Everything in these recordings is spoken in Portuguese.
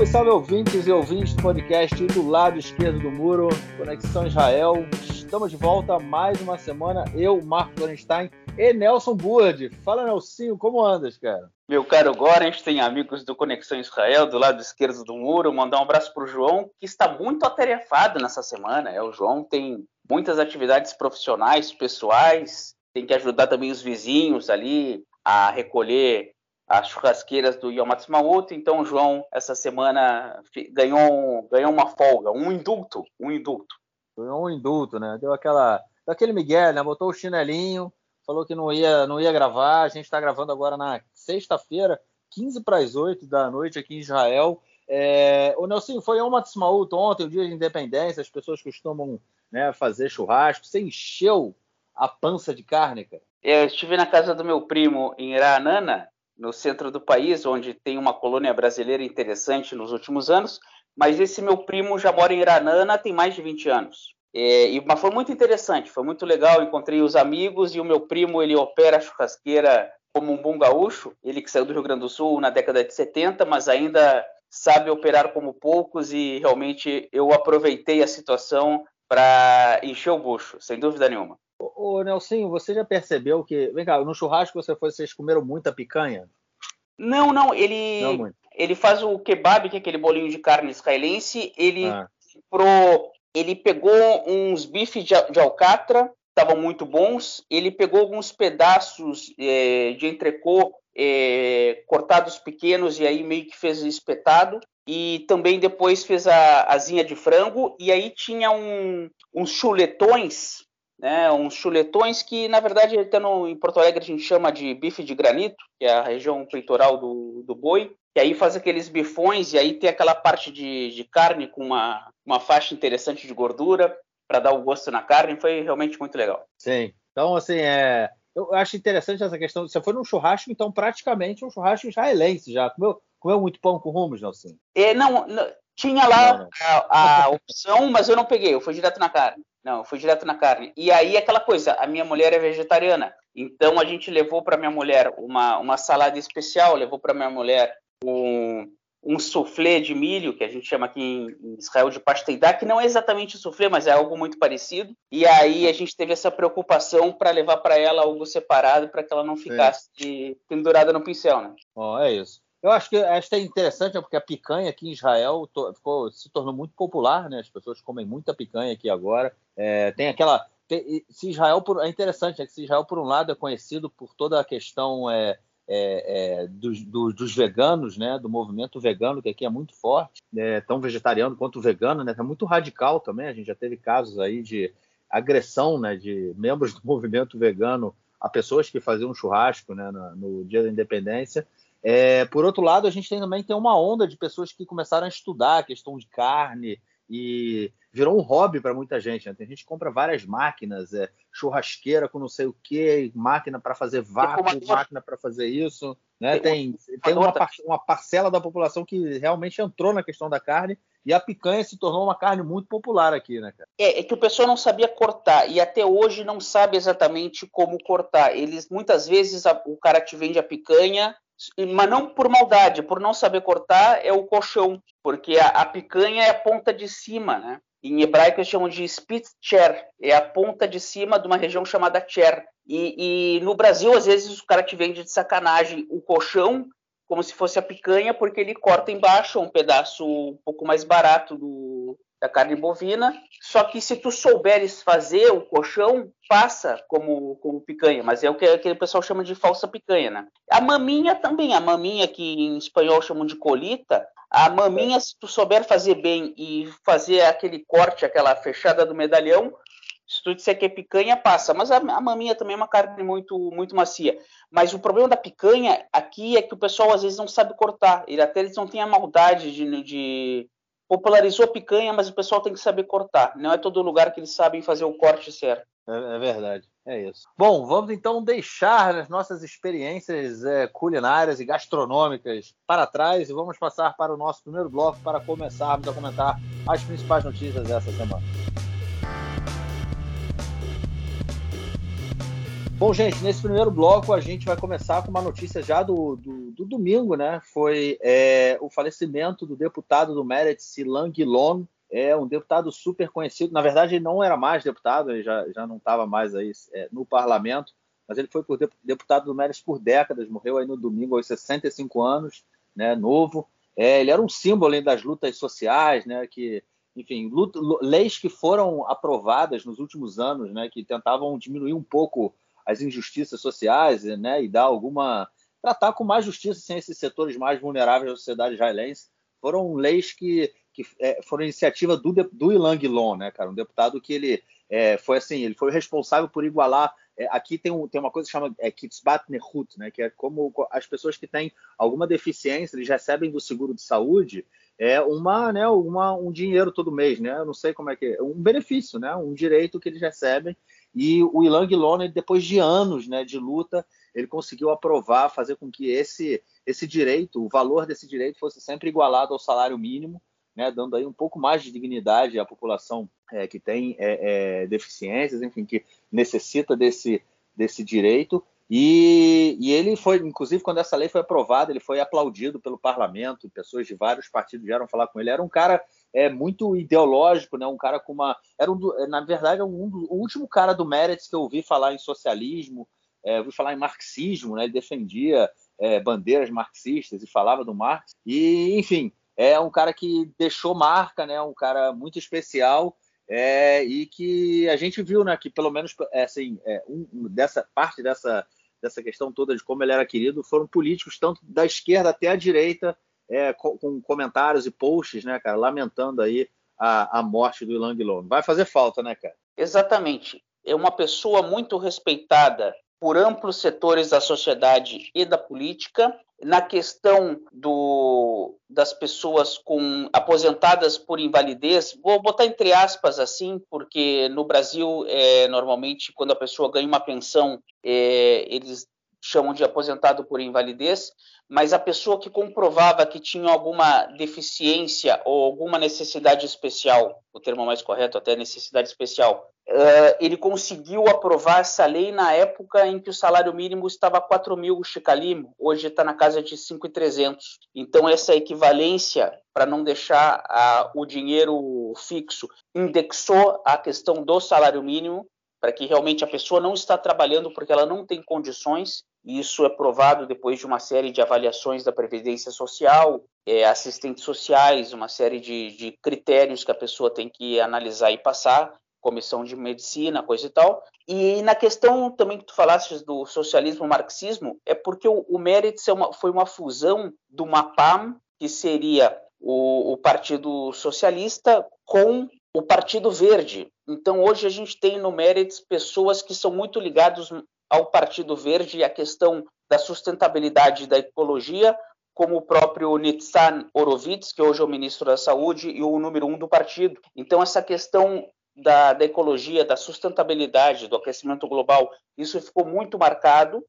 Salve, salve ouvintes e ouvintes do podcast do lado esquerdo do muro, Conexão Israel. Estamos de volta mais uma semana. Eu, Marco Lorenstein e Nelson Burd. Fala, Nelsinho, como andas, cara? Meu caro Gorens, tem amigos do Conexão Israel do lado esquerdo do muro. Mandar um abraço para o João, que está muito atarefado nessa semana. É, o João tem muitas atividades profissionais, pessoais, tem que ajudar também os vizinhos ali a recolher as churrasqueiras do Yom Ha'atzmaut, então o João essa semana ganhou, ganhou uma folga, um indulto, um indulto. Ganhou um indulto, né? Deu aquela, aquele Miguel, né? Botou o chinelinho, falou que não ia, não ia gravar. A gente está gravando agora na sexta-feira, 15 para as 8 da noite aqui em Israel. É, o Nelson foi Yom Ha'atzmaut ontem, o dia de independência, as pessoas costumam né, fazer churrasco. Você encheu a pança de carne, cara? Eu estive na casa do meu primo em Iranana no centro do país, onde tem uma colônia brasileira interessante nos últimos anos, mas esse meu primo já mora em Iranana tem mais de 20 anos. É, e, mas foi muito interessante, foi muito legal. Encontrei os amigos e o meu primo ele opera a churrasqueira como um bom gaúcho. Ele que saiu do Rio Grande do Sul na década de 70, mas ainda sabe operar como poucos e realmente eu aproveitei a situação para encher o bucho, sem dúvida nenhuma. Ô, Nelsinho, você já percebeu que. Vem cá, no churrasco você foi, vocês comeram muita picanha? Não, não, ele. Não ele faz o kebab, que é aquele bolinho de carne israelense. Ele ah. pro, ele pegou uns bifes de, de alcatra, estavam muito bons. Ele pegou alguns pedaços é, de entrecô é, cortados pequenos e aí meio que fez espetado. E também depois fez a asinha de frango. E aí tinha um, uns chuletões né, uns chuletões que, na verdade, no, em Porto Alegre a gente chama de bife de granito, que é a região peitoral do, do boi, e aí faz aqueles bifões, e aí tem aquela parte de, de carne com uma, uma faixa interessante de gordura para dar o gosto na carne, foi realmente muito legal. Sim, então assim, é, eu acho interessante essa questão, você foi num churrasco, então praticamente um churrasco israelense já, comeu, comeu muito pão com rumos, Nelson? É, não, não tinha lá não, não. A, a opção, mas eu não peguei, eu fui direto na carne. Não, fui direto na carne. E aí aquela coisa, a minha mulher é vegetariana, então a gente levou para minha mulher uma, uma salada especial, levou para minha mulher um, um soufflé de milho, que a gente chama aqui em Israel de pasteidá, que não é exatamente soufflé, mas é algo muito parecido. E aí a gente teve essa preocupação para levar para ela algo separado, para que ela não ficasse é. pendurada no pincel, né? Oh, é isso. Eu acho que que é interessante porque a picanha aqui em Israel ficou, se tornou muito popular, né? As pessoas comem muita picanha aqui agora. É, tem aquela. Tem, se Israel por, é interessante, é que se Israel por um lado é conhecido por toda a questão é, é, é dos, do, dos, veganos, né? Do movimento vegano que aqui é muito forte, né, tão vegetariano quanto vegano, né? É muito radical também. A gente já teve casos aí de agressão, né? De membros do movimento vegano a pessoas que faziam churrasco, né? no, no dia da independência. É, por outro lado, a gente tem, também tem uma onda de pessoas que começaram a estudar a questão de carne e virou um hobby para muita gente. Né? Tem gente que compra várias máquinas, é, churrasqueira com não sei o que, máquina para fazer vácuo, máquina para fazer isso. Né? Tem, tem uma, uma parcela da população que realmente entrou na questão da carne e a picanha se tornou uma carne muito popular aqui, né, cara? É, é, que o pessoal não sabia cortar e até hoje não sabe exatamente como cortar. Eles muitas vezes a, o cara te vende a picanha mas não por maldade, por não saber cortar, é o colchão, porque a, a picanha é a ponta de cima, né? Em hebraico eles chamam de spitzer, é a ponta de cima de uma região chamada cher. E, e no Brasil, às vezes, o cara te vende de sacanagem o colchão como se fosse a picanha, porque ele corta embaixo um pedaço um pouco mais barato do, da carne bovina. Só que se tu souberes fazer o colchão, passa como, como picanha, mas é o que aquele pessoal chama de falsa picanha, né? A maminha também, a maminha que em espanhol chamam de colita, a maminha, se tu souber fazer bem e fazer aquele corte, aquela fechada do medalhão, se tu disser que é picanha, passa. Mas a, a, maminha também é uma carne muito, muito macia. Mas o problema da picanha aqui é que o pessoal às vezes não sabe cortar. Ele, até eles não têm a maldade de, de popularizou a picanha, mas o pessoal tem que saber cortar. Não é todo lugar que eles sabem fazer o corte certo. É, é verdade, é isso. Bom, vamos então deixar as nossas experiências é, culinárias e gastronômicas para trás e vamos passar para o nosso primeiro bloco para começarmos a comentar as principais notícias dessa semana. Bom, gente, nesse primeiro bloco a gente vai começar com uma notícia já do, do, do domingo, né? Foi é, o falecimento do deputado do Meretz, Silan Guilon, é um deputado super conhecido. Na verdade, ele não era mais deputado, ele já, já não estava mais aí é, no parlamento, mas ele foi deputado do Meretz por décadas, morreu aí no domingo aos 65 anos, né? Novo. É, ele era um símbolo das lutas sociais, né? Que enfim, luta, leis que foram aprovadas nos últimos anos, né, que tentavam diminuir um pouco as injustiças sociais, né, e dar alguma tratar com mais justiça assim, esses setores mais vulneráveis da sociedade israelense, foram leis que, que é, foram iniciativa do, do Ilang Lon, né, cara, um deputado que ele é, foi assim, ele foi responsável por igualar é, aqui tem, um, tem uma coisa que chama é, Kitzbat Nehut, né, que é como as pessoas que têm alguma deficiência, eles recebem do seguro de saúde é uma, né, uma, um dinheiro todo mês, né? Eu não sei como é que é, um benefício, né? Um direito que eles recebem. E o Ilang Lone, depois de anos, né, de luta, ele conseguiu aprovar, fazer com que esse esse direito, o valor desse direito fosse sempre igualado ao salário mínimo, né, dando aí um pouco mais de dignidade à população é, que tem é, é, deficiências, enfim, que necessita desse desse direito. E, e, ele foi, inclusive, quando essa lei foi aprovada, ele foi aplaudido pelo parlamento, pessoas de vários partidos vieram falar com ele. Era um cara é, muito ideológico, né? um cara com uma. Era um, na verdade, um, um, o último cara do Meretz que eu ouvi falar em socialismo, é, ouvi falar em marxismo, né? ele defendia é, bandeiras marxistas e falava do Marx. E, enfim, é um cara que deixou marca, né? um cara muito especial. É, e que a gente viu, né, que pelo menos é, assim, é, um, dessa parte dessa dessa questão toda de como ele era querido foram políticos, tanto da esquerda até a direita, é, com, com, comentários e posts, né, cara, lamentando aí a, a morte do Ilan Guilherme. Vai fazer falta, né, cara? Exatamente. É uma pessoa muito respeitada por amplos setores da sociedade e da política. Na questão do, das pessoas com aposentadas por invalidez, vou botar entre aspas assim, porque no Brasil, é, normalmente, quando a pessoa ganha uma pensão, é, eles chamam de aposentado por invalidez, mas a pessoa que comprovava que tinha alguma deficiência ou alguma necessidade especial, o termo mais correto até necessidade especial, uh, ele conseguiu aprovar essa lei na época em que o salário mínimo estava 4 mil shekalim, hoje está na casa de 5,300. Então essa equivalência, para não deixar uh, o dinheiro fixo, indexou a questão do salário mínimo para que realmente a pessoa não está trabalhando porque ela não tem condições. E isso é provado depois de uma série de avaliações da Previdência Social, é, assistentes sociais, uma série de, de critérios que a pessoa tem que analisar e passar, comissão de medicina, coisa e tal. E na questão também que tu falaste do socialismo marxismo, é porque o, o Meretz é uma, foi uma fusão do MAPAM, que seria o, o Partido Socialista, com o Partido Verde. Então, hoje a gente tem no Meretz pessoas que são muito ligadas ao Partido Verde e à questão da sustentabilidade da ecologia, como o próprio Nitsan Horowitz, que hoje é o ministro da Saúde e o número um do partido. Então, essa questão da, da ecologia, da sustentabilidade, do aquecimento global, isso ficou muito marcado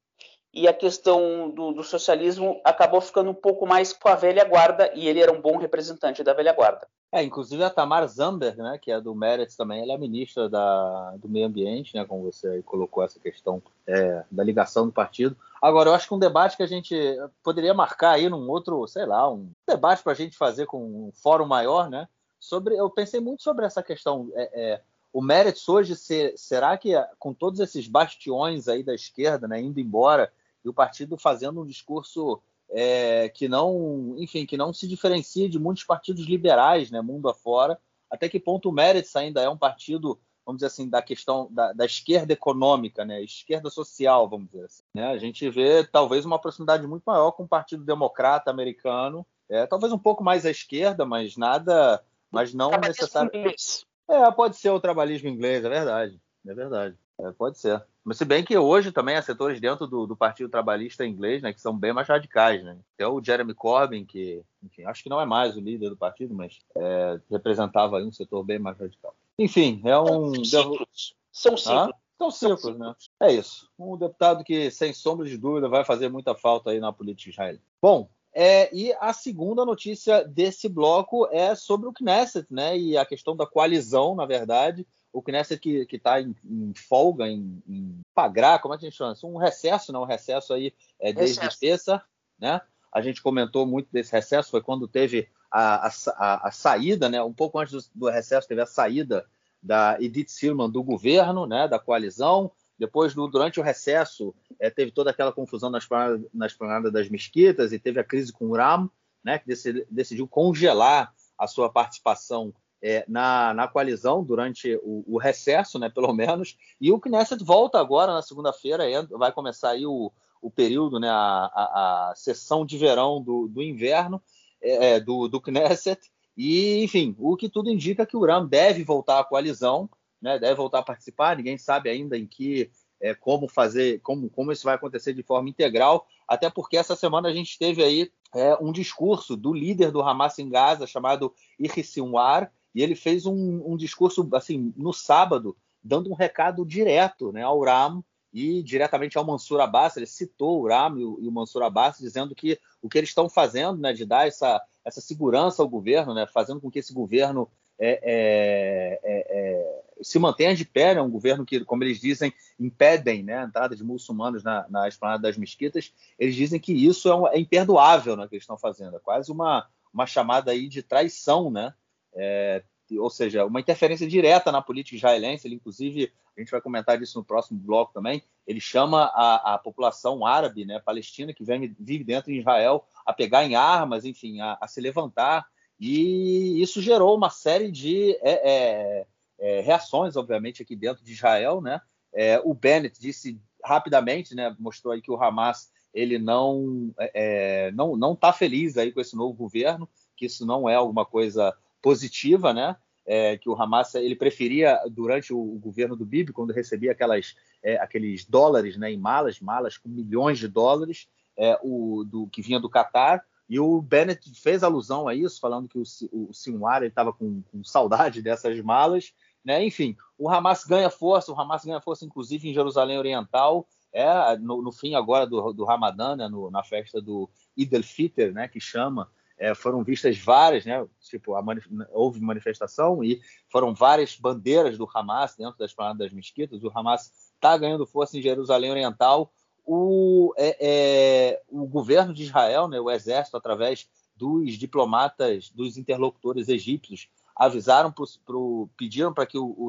e a questão do, do, socialismo acabou ficando um pouco mais com a velha guarda e ele era um bom representante da velha guarda. É, inclusive a Tamar Zamber, né, que é do Meretz também, ela é ministra da, do meio ambiente, né, como você colocou essa questão é, da ligação do partido. Agora, eu acho que um debate que a gente poderia marcar aí num outro, sei lá, um debate para a gente fazer com um fórum maior, né, sobre, eu pensei muito sobre essa questão. É, é, o Meretz hoje, ser, será que com todos esses bastiões aí da esquerda, né, indo embora, e o partido fazendo um discurso é, que não, enfim, que não se diferencia de muitos partidos liberais, né, mundo afora. Até que ponto o Meretz ainda é um partido, vamos dizer assim, da questão da, da esquerda econômica, né, esquerda social, vamos dizer assim. Né? A gente vê talvez uma proximidade muito maior com o Partido Democrata americano, é, talvez um pouco mais à esquerda, mas nada, mas não necessariamente. É, pode ser o trabalhismo inglês, é verdade, é verdade, é, pode ser. Mas se bem que hoje também há setores dentro do, do, Partido Trabalhista inglês, né, que são bem mais radicais, né? Tem o Jeremy Corbyn, que, enfim, acho que não é mais o líder do partido, mas é, representava um setor bem mais radical. Enfim, é um... São ciclos. São ciclos. Ah? São ciclos, né? É isso. Um deputado que, sem sombra de dúvida, vai fazer muita falta aí na política israelense. Bom, é, e a segunda notícia desse bloco é sobre o Knesset, né? E a questão da coalizão, na verdade, o Knesset que está em, em, folga, em, em pagrar, como é que a gente chama? Um recesso, não? Um recesso aí é, desde recesso. terça, né? A gente comentou muito desse recesso, foi quando teve a, a, a saída, né? Um pouco antes do, do, recesso teve a saída da Edith Silman do governo, né? Da coalizão. Depois, do, durante o recesso, é, teve toda aquela confusão nas planadas, das mesquitas e teve a crise com o Ram, né? Que decidiu congelar a sua participação é, na, na coalizão durante o, o, recesso, né, pelo menos, e o Knesset volta agora na segunda-feira, vai começar aí o, o período, né, a, a, a sessão de verão do, do inverno é, é, do, do Knesset, e, enfim, o que tudo indica que o Ram deve voltar à coalizão, né, deve voltar a participar, ninguém sabe ainda em que, é, como fazer, como, como isso vai acontecer de forma integral, até porque essa semana a gente teve aí é, um discurso do líder do Hamas em Gaza, chamado Yahya Sinwar, e ele fez um, um, discurso assim no sábado, dando um recado direto né, ao Ram e diretamente ao Mansur Abbas. Ele citou o Ram e o, e o Mansur Abbas, dizendo que o que eles estão fazendo, né, de dar essa, essa segurança ao governo, né, fazendo com que esse governo é, é, é, é se mantenha de pé, né, um governo que, como eles dizem, impedem né, a entrada de muçulmanos na, na esplanada das mesquitas. Eles dizem que isso é, um, é imperdoável né, que eles estão fazendo, é quase uma, uma chamada aí de traição, né? É, ou seja, uma interferência direta na política israelense. Ele, inclusive, a gente vai comentar disso no próximo bloco também. Ele chama a, a população árabe, né, palestina, que vem, vive dentro de Israel, a pegar em armas, enfim, a, a se levantar. E isso gerou uma série de é, é, é reações, obviamente, aqui dentro de Israel. Né? É, o Bennett disse rapidamente, né, mostrou aí que o Hamas ele não é, não não está feliz aí com esse novo governo, que isso não é alguma coisa positiva, né? É, que o Hamas ele preferia durante o, o, governo do Bibi, quando recebia aquelas, é, aqueles dólares né, em malas, malas com milhões de dólares, é, o, do, que vinha do Catar, e o Bennett fez alusão a isso, falando que o, o Sinwar estava com, com, saudade dessas malas. Né? Enfim, o Hamas ganha força, o Hamas ganha força inclusive em Jerusalém Oriental, é, no, no fim agora do, do Ramadã, né, no, na festa do Eid al-Fitr, né, que chama é, foram vistas várias, né? Tipo, manif houve manifestação e foram várias bandeiras do Hamas dentro das planadas das mesquitas. O Hamas está ganhando força em Jerusalém Oriental. O, é, é, o governo de Israel, né, o exército, através dos diplomatas, dos interlocutores egípcios, avisaram pro, pro pediram para que o, o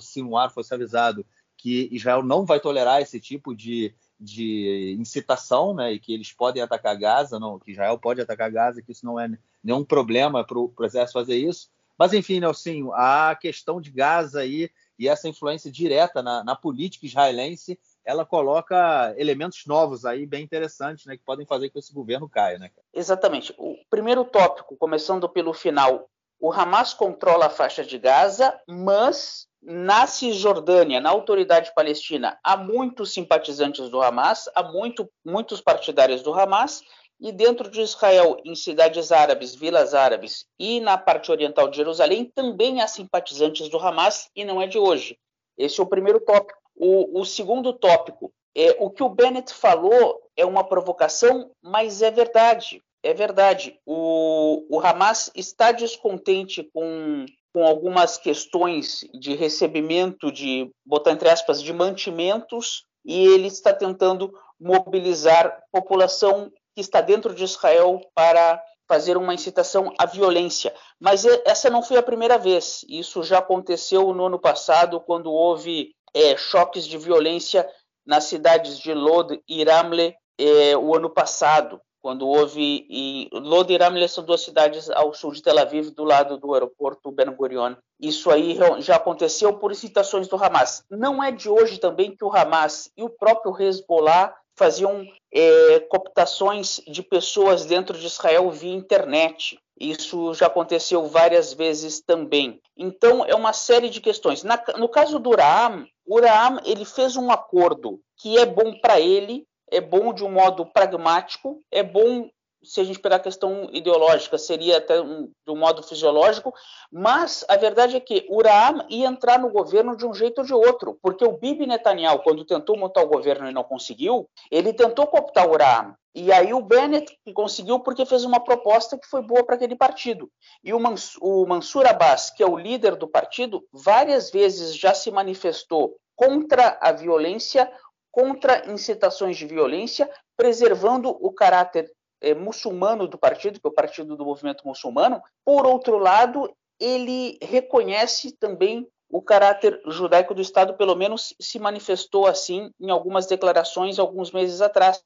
fosse avisado que Israel não vai tolerar esse tipo de de incitação, né, e que eles podem atacar Gaza, não, que Israel pode atacar Gaza, que isso não é nenhum problema para o exército fazer isso. Mas, enfim, Nelsinho, a questão de Gaza aí e essa influência direta na, na, política israelense, ela coloca elementos novos aí, bem interessantes, né, que podem fazer com que esse governo caia. Né? Exatamente. O primeiro tópico, começando pelo final, o Hamas controla a faixa de Gaza, mas na Cisjordânia, na autoridade palestina, há muitos simpatizantes do Hamas, há muito, muitos partidários do Hamas, e dentro de Israel, em cidades árabes, vilas árabes e na parte oriental de Jerusalém, também há simpatizantes do Hamas, e não é de hoje. Esse é o primeiro tópico. O, o segundo tópico é o que o Bennett falou é uma provocação, mas é verdade. É verdade. O, o Hamas está descontente com com algumas questões de recebimento de, botar entre aspas, de mantimentos, e ele está tentando mobilizar população que está dentro de Israel para fazer uma incitação à violência. Mas essa não foi a primeira vez. Isso já aconteceu no ano passado, quando houve é, choques de violência nas cidades de Lod e Ramle é, o ano passado quando houve e Lod e Ramle são duas cidades ao sul de Tel Aviv, do lado do aeroporto Ben Gurion. Isso aí já aconteceu por incitações do Hamas. Não é de hoje também que o Hamas e o próprio Hezbollah faziam é, cooptações de pessoas dentro de Israel via internet. Isso já aconteceu várias vezes também. Então, é uma série de questões. Na, no caso do Uraam, o Uraam ele fez um acordo que é bom para ele, é bom de um modo pragmático, é bom se a gente pegar a questão ideológica, seria até um, um modo fisiológico, mas a verdade é que Uraam ia entrar no governo de um jeito ou de outro, porque o Bibi Netanyahu, quando tentou montar o governo e não conseguiu, ele tentou cooptar Uraam. E aí o Bennett conseguiu porque fez uma proposta que foi boa para aquele partido. E o, Mans o Mansur Abbas, que é o líder do partido, várias vezes já se manifestou contra a violência, contra incitações de violência, preservando o caráter é, muçulmano do partido, que é o Partido do Movimento Muçulmano. Por outro lado, ele reconhece também o caráter judaico do Estado, pelo menos se manifestou assim em algumas declarações alguns meses atrás.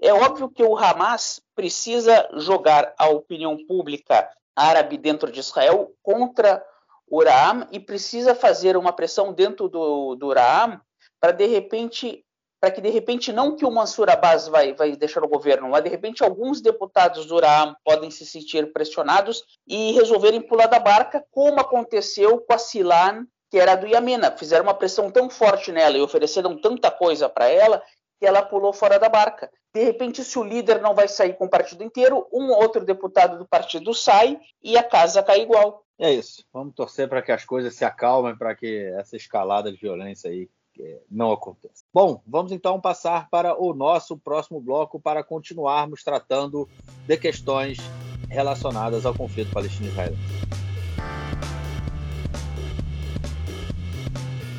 É óbvio que o Hamas precisa jogar a opinião pública árabe dentro de Israel contra o Uraam e precisa fazer uma pressão dentro do, do Uraam para de repente para que de repente não que o Mansur Abbas vai, vai deixar o governo, mas de repente alguns deputados do Uraam podem se sentir pressionados e resolverem pular da barca, como aconteceu com a Silan, que era do Yamena. Fizeram uma pressão tão forte nela e ofereceram tanta coisa para ela que ela pulou fora da barca. De repente, se o líder não vai sair com o partido inteiro, um outro deputado do partido sai e a casa cai igual. É isso. Vamos torcer para que as coisas se acalmem, para que essa escalada de violência aí não aconteça. Bom, vamos então passar para o nosso próximo bloco para continuarmos tratando de questões relacionadas ao conflito palestino-israelense.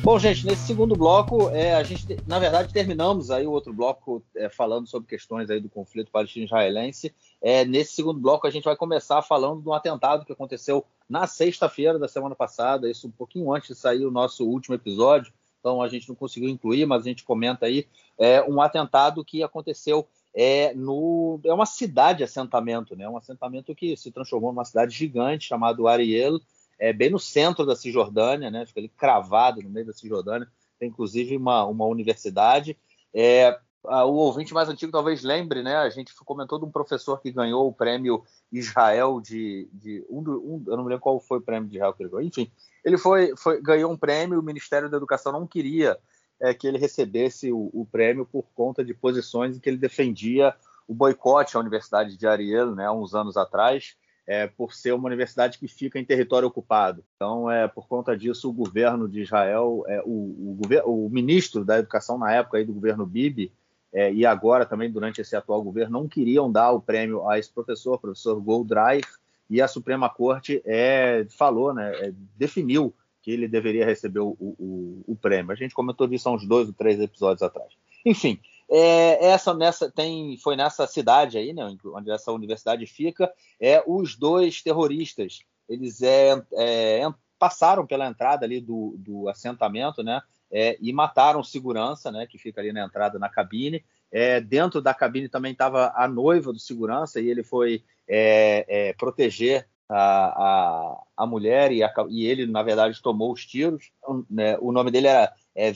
Bom, gente, nesse segundo bloco, é, a gente, na verdade, terminamos aí o outro bloco é, falando sobre questões aí do conflito palestino-israelense. É, nesse segundo bloco, a gente vai começar falando de um atentado que aconteceu na sexta-feira da semana passada, isso um pouquinho antes de sair o nosso último episódio, então a gente não conseguiu incluir, mas a gente comenta aí, é um atentado que aconteceu é, no, é uma cidade assentamento, né? um assentamento que se transformou numa cidade gigante chamado Ariel, é, bem no centro da Cisjordânia, né? fica ali cravado no meio da Cisjordânia, tem inclusive uma, uma universidade. É, o ouvinte mais antigo talvez lembre, né? A gente comentou de um professor que ganhou o prêmio Israel de. de um, um, eu não me lembro qual foi o prêmio de Israel que ele ganhou. Enfim, ele foi, foi, ganhou um prêmio, o Ministério da Educação não queria é, que ele recebesse o, o, prêmio por conta de posições em que ele defendia o boicote à Universidade de Ariel, né, há uns anos atrás, é, por ser uma universidade que fica em território ocupado. Então, é, por conta disso, o governo de Israel, é, o, o, o, ministro da Educação na época aí do governo Bibi, é, e agora também durante esse atual governo, não queriam dar o prêmio a esse professor, professor Goldreich, e a Suprema Corte é, falou, né, é, definiu que ele deveria receber o, o, o, prêmio. A gente comentou disso há uns dois ou três episódios atrás. Enfim, é, essa nessa tem foi nessa cidade aí, né, onde essa universidade fica, é os dois terroristas. Eles é, é passaram pela entrada ali do, do assentamento, né, é, e mataram segurança, né, que fica ali na entrada na cabine. É, dentro da cabine também estava a noiva do segurança e ele foi é, é, proteger a, a, a mulher e, a, e, ele, na verdade, tomou os tiros. Né, o nome dele era é,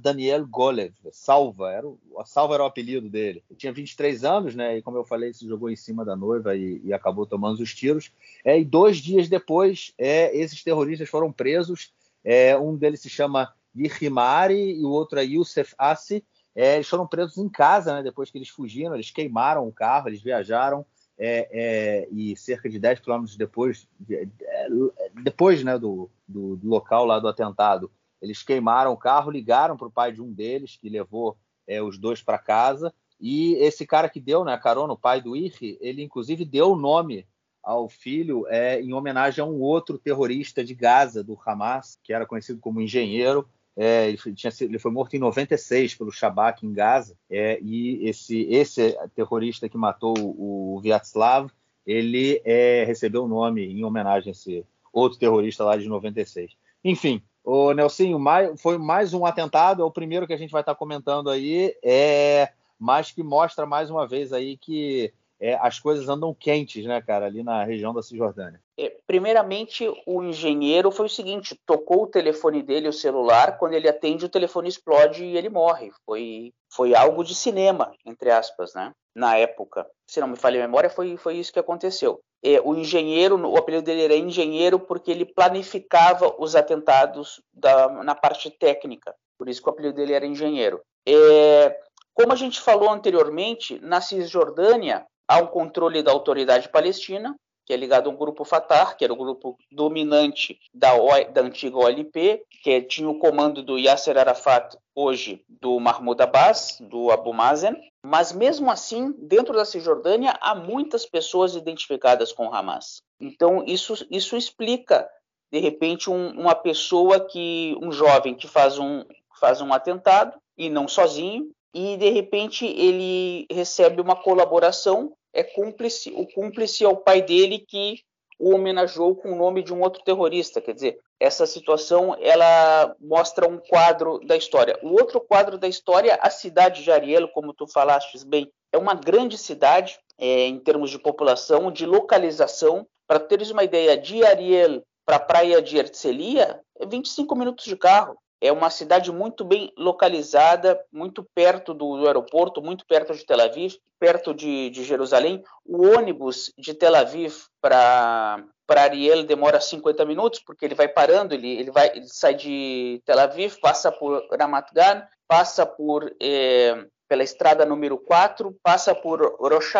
Daniel Golev, Salva, era o, Salva era o apelido dele. Ele tinha 23 anos, né, e como eu falei, se jogou em cima da noiva e, e acabou tomando os tiros. É, e dois dias depois, é, esses terroristas foram presos. É, um deles se chama Yihimari e o outro é Youssef Assi. É, eles foram presos em casa, né, depois que eles fugiram, eles queimaram o carro, eles viajaram é, é, e cerca de 10 quilômetros depois, de, é, depois né, do, do, do, local lá do atentado, eles queimaram o carro, ligaram para o pai de um deles, que levou é, os dois para casa, e esse cara que deu né, a carona, o pai do Irri, ele inclusive deu o nome ao filho é, em homenagem a um outro terrorista de Gaza, do Hamas, que era conhecido como engenheiro, é, ele, tinha, ele, foi morto em 96 pelo Shabak em Gaza. É, e esse, esse terrorista que matou o, o Vyacheslav, ele é, recebeu o nome em homenagem a esse outro terrorista lá de 96. Enfim, o Nelsinho, mais, foi mais um atentado, é o primeiro que a gente vai estar comentando aí, é, mas que mostra mais uma vez aí que é, as coisas andam quentes, né, cara, ali na região da Cisjordânia. É, primeiramente, o engenheiro foi o seguinte: tocou o telefone dele, o celular, quando ele atende, o telefone explode e ele morre. Foi, foi algo de cinema, entre aspas, né? Na época. Se não me falha a memória, foi, foi isso que aconteceu. É, o engenheiro, o apelido dele era engenheiro porque ele planificava os atentados da, na parte técnica. Por isso que o apelido dele era engenheiro. É, como a gente falou anteriormente, na Cisjordânia, há um controle da autoridade palestina, que é ligado a um grupo Fatah, que era o grupo dominante da, da antiga OLP, que tinha o comando do Yasser Arafat, hoje do Mahmoud Abbas, do Abu Mazen. Mas mesmo assim, dentro da Cisjordânia, há muitas pessoas identificadas com Hamas. Então, isso, isso explica, de repente, um, uma pessoa que, um jovem que faz um, faz um atentado, e não sozinho, e de repente ele recebe uma colaboração é cúmplice, o cúmplice é o pai dele que o homenageou com o nome de um outro terrorista. Quer dizer, essa situação ela mostra um quadro da história. O outro quadro da história, a cidade de Ariel, como tu falaste bem, é uma grande cidade é, em termos de população, de localização. Para teres uma ideia, de Ariel para a praia de Herzliya, é 25 minutos de carro. É uma cidade muito bem localizada, muito perto do, aeroporto, muito perto de Tel Aviv, perto de, de Jerusalém. O ônibus de Tel Aviv para para Ariel demora 50 minutos, porque ele vai parando, ele, ele, vai, ele sai de Tel Aviv, passa por Ramat Gan, passa por é, pela estrada número 4, passa por Rosh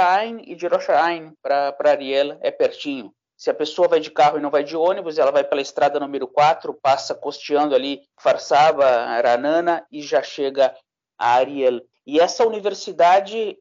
e de Rosh Hain para Ariel é pertinho. Se a pessoa vai de carro e não vai de ônibus, ela vai pela estrada número 4, passa costeando ali Farsaba, Aranana e já chega a Ariel. E essa universidade,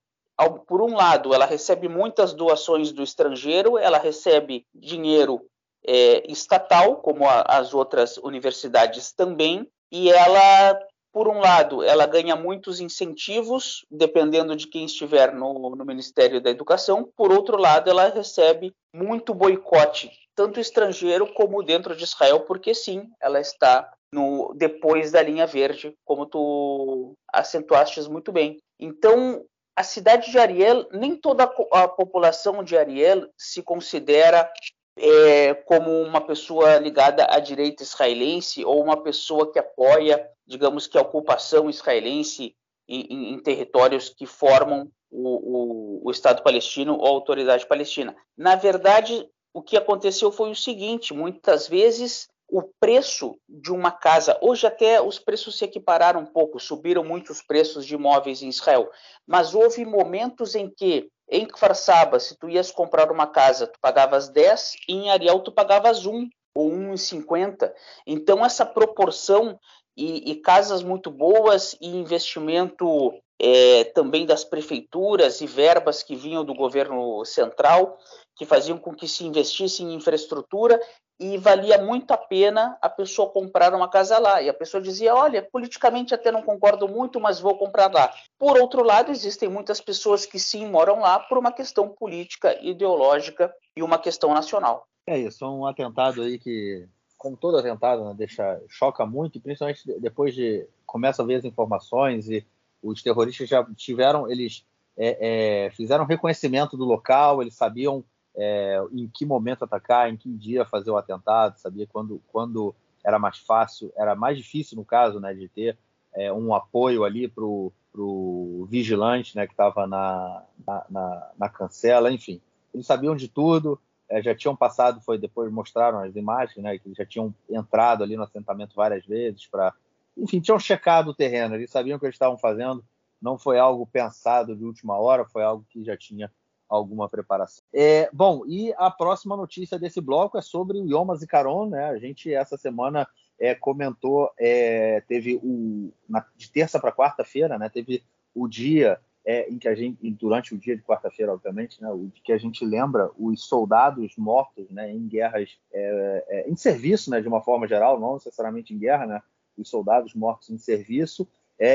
por um lado, ela recebe muitas doações do estrangeiro, ela recebe dinheiro é, estatal, como a, as outras universidades também, e ela por um lado, ela ganha muitos incentivos, dependendo de quem estiver no, no, Ministério da Educação. Por outro lado, ela recebe muito boicote, tanto estrangeiro como dentro de Israel, porque sim, ela está no depois da linha verde, como tu acentuaste muito bem. Então, a cidade de Ariel, nem toda a população de Ariel se considera é, como uma pessoa ligada à direita israelense ou uma pessoa que apoia, digamos que a ocupação israelense em, em, em territórios que formam o, o, o, Estado palestino ou a autoridade palestina. Na verdade, o que aconteceu foi o seguinte: muitas vezes o preço de uma casa, hoje até os preços se equipararam um pouco, subiram muito os preços de imóveis em Israel, mas houve momentos em que em Kfar Saba, se tu ias comprar uma casa, tu pagavas 10, e em Ariel tu pagavas 1 ou 1,50. Então essa proporção e, e, casas muito boas e investimento é, também das prefeituras e verbas que vinham do governo central que faziam com que se investisse em infraestrutura e valia muito a pena a pessoa comprar uma casa lá. E a pessoa dizia: Olha, politicamente até não concordo muito, mas vou comprar lá. Por outro lado, existem muitas pessoas que sim moram lá por uma questão política, ideológica e uma questão nacional. É isso, é um atentado aí que, como todo atentado, né, deixa, choca muito, principalmente depois de começa a ver as informações e os terroristas já tiveram, eles é, é, fizeram reconhecimento do local, eles sabiam é, em que momento atacar, em que dia fazer o atentado, sabia? Quando, quando era mais fácil, era mais difícil no caso, né, de ter é, um apoio ali para o vigilante, né, que estava na, na, na, na, cancela, enfim, eles sabiam de tudo, é, já tinham passado, foi depois mostraram as imagens, né, que já tinham entrado ali no assentamento várias vezes para, enfim, tinham checado o terreno, eles sabiam o que eles estavam fazendo, não foi algo pensado de última hora, foi algo que já tinha alguma preparação. É, bom, e a próxima notícia desse bloco é sobre o Yom Zikaron, né? A gente essa semana é, comentou, é, teve o na, de terça para quarta-feira, né? Teve o dia é, em que a gente, durante o dia de quarta-feira, obviamente, né? O que a gente lembra os soldados mortos, né? Em guerras, é, é, em serviço, né? De uma forma geral, não necessariamente em guerra, né? Os soldados mortos em serviço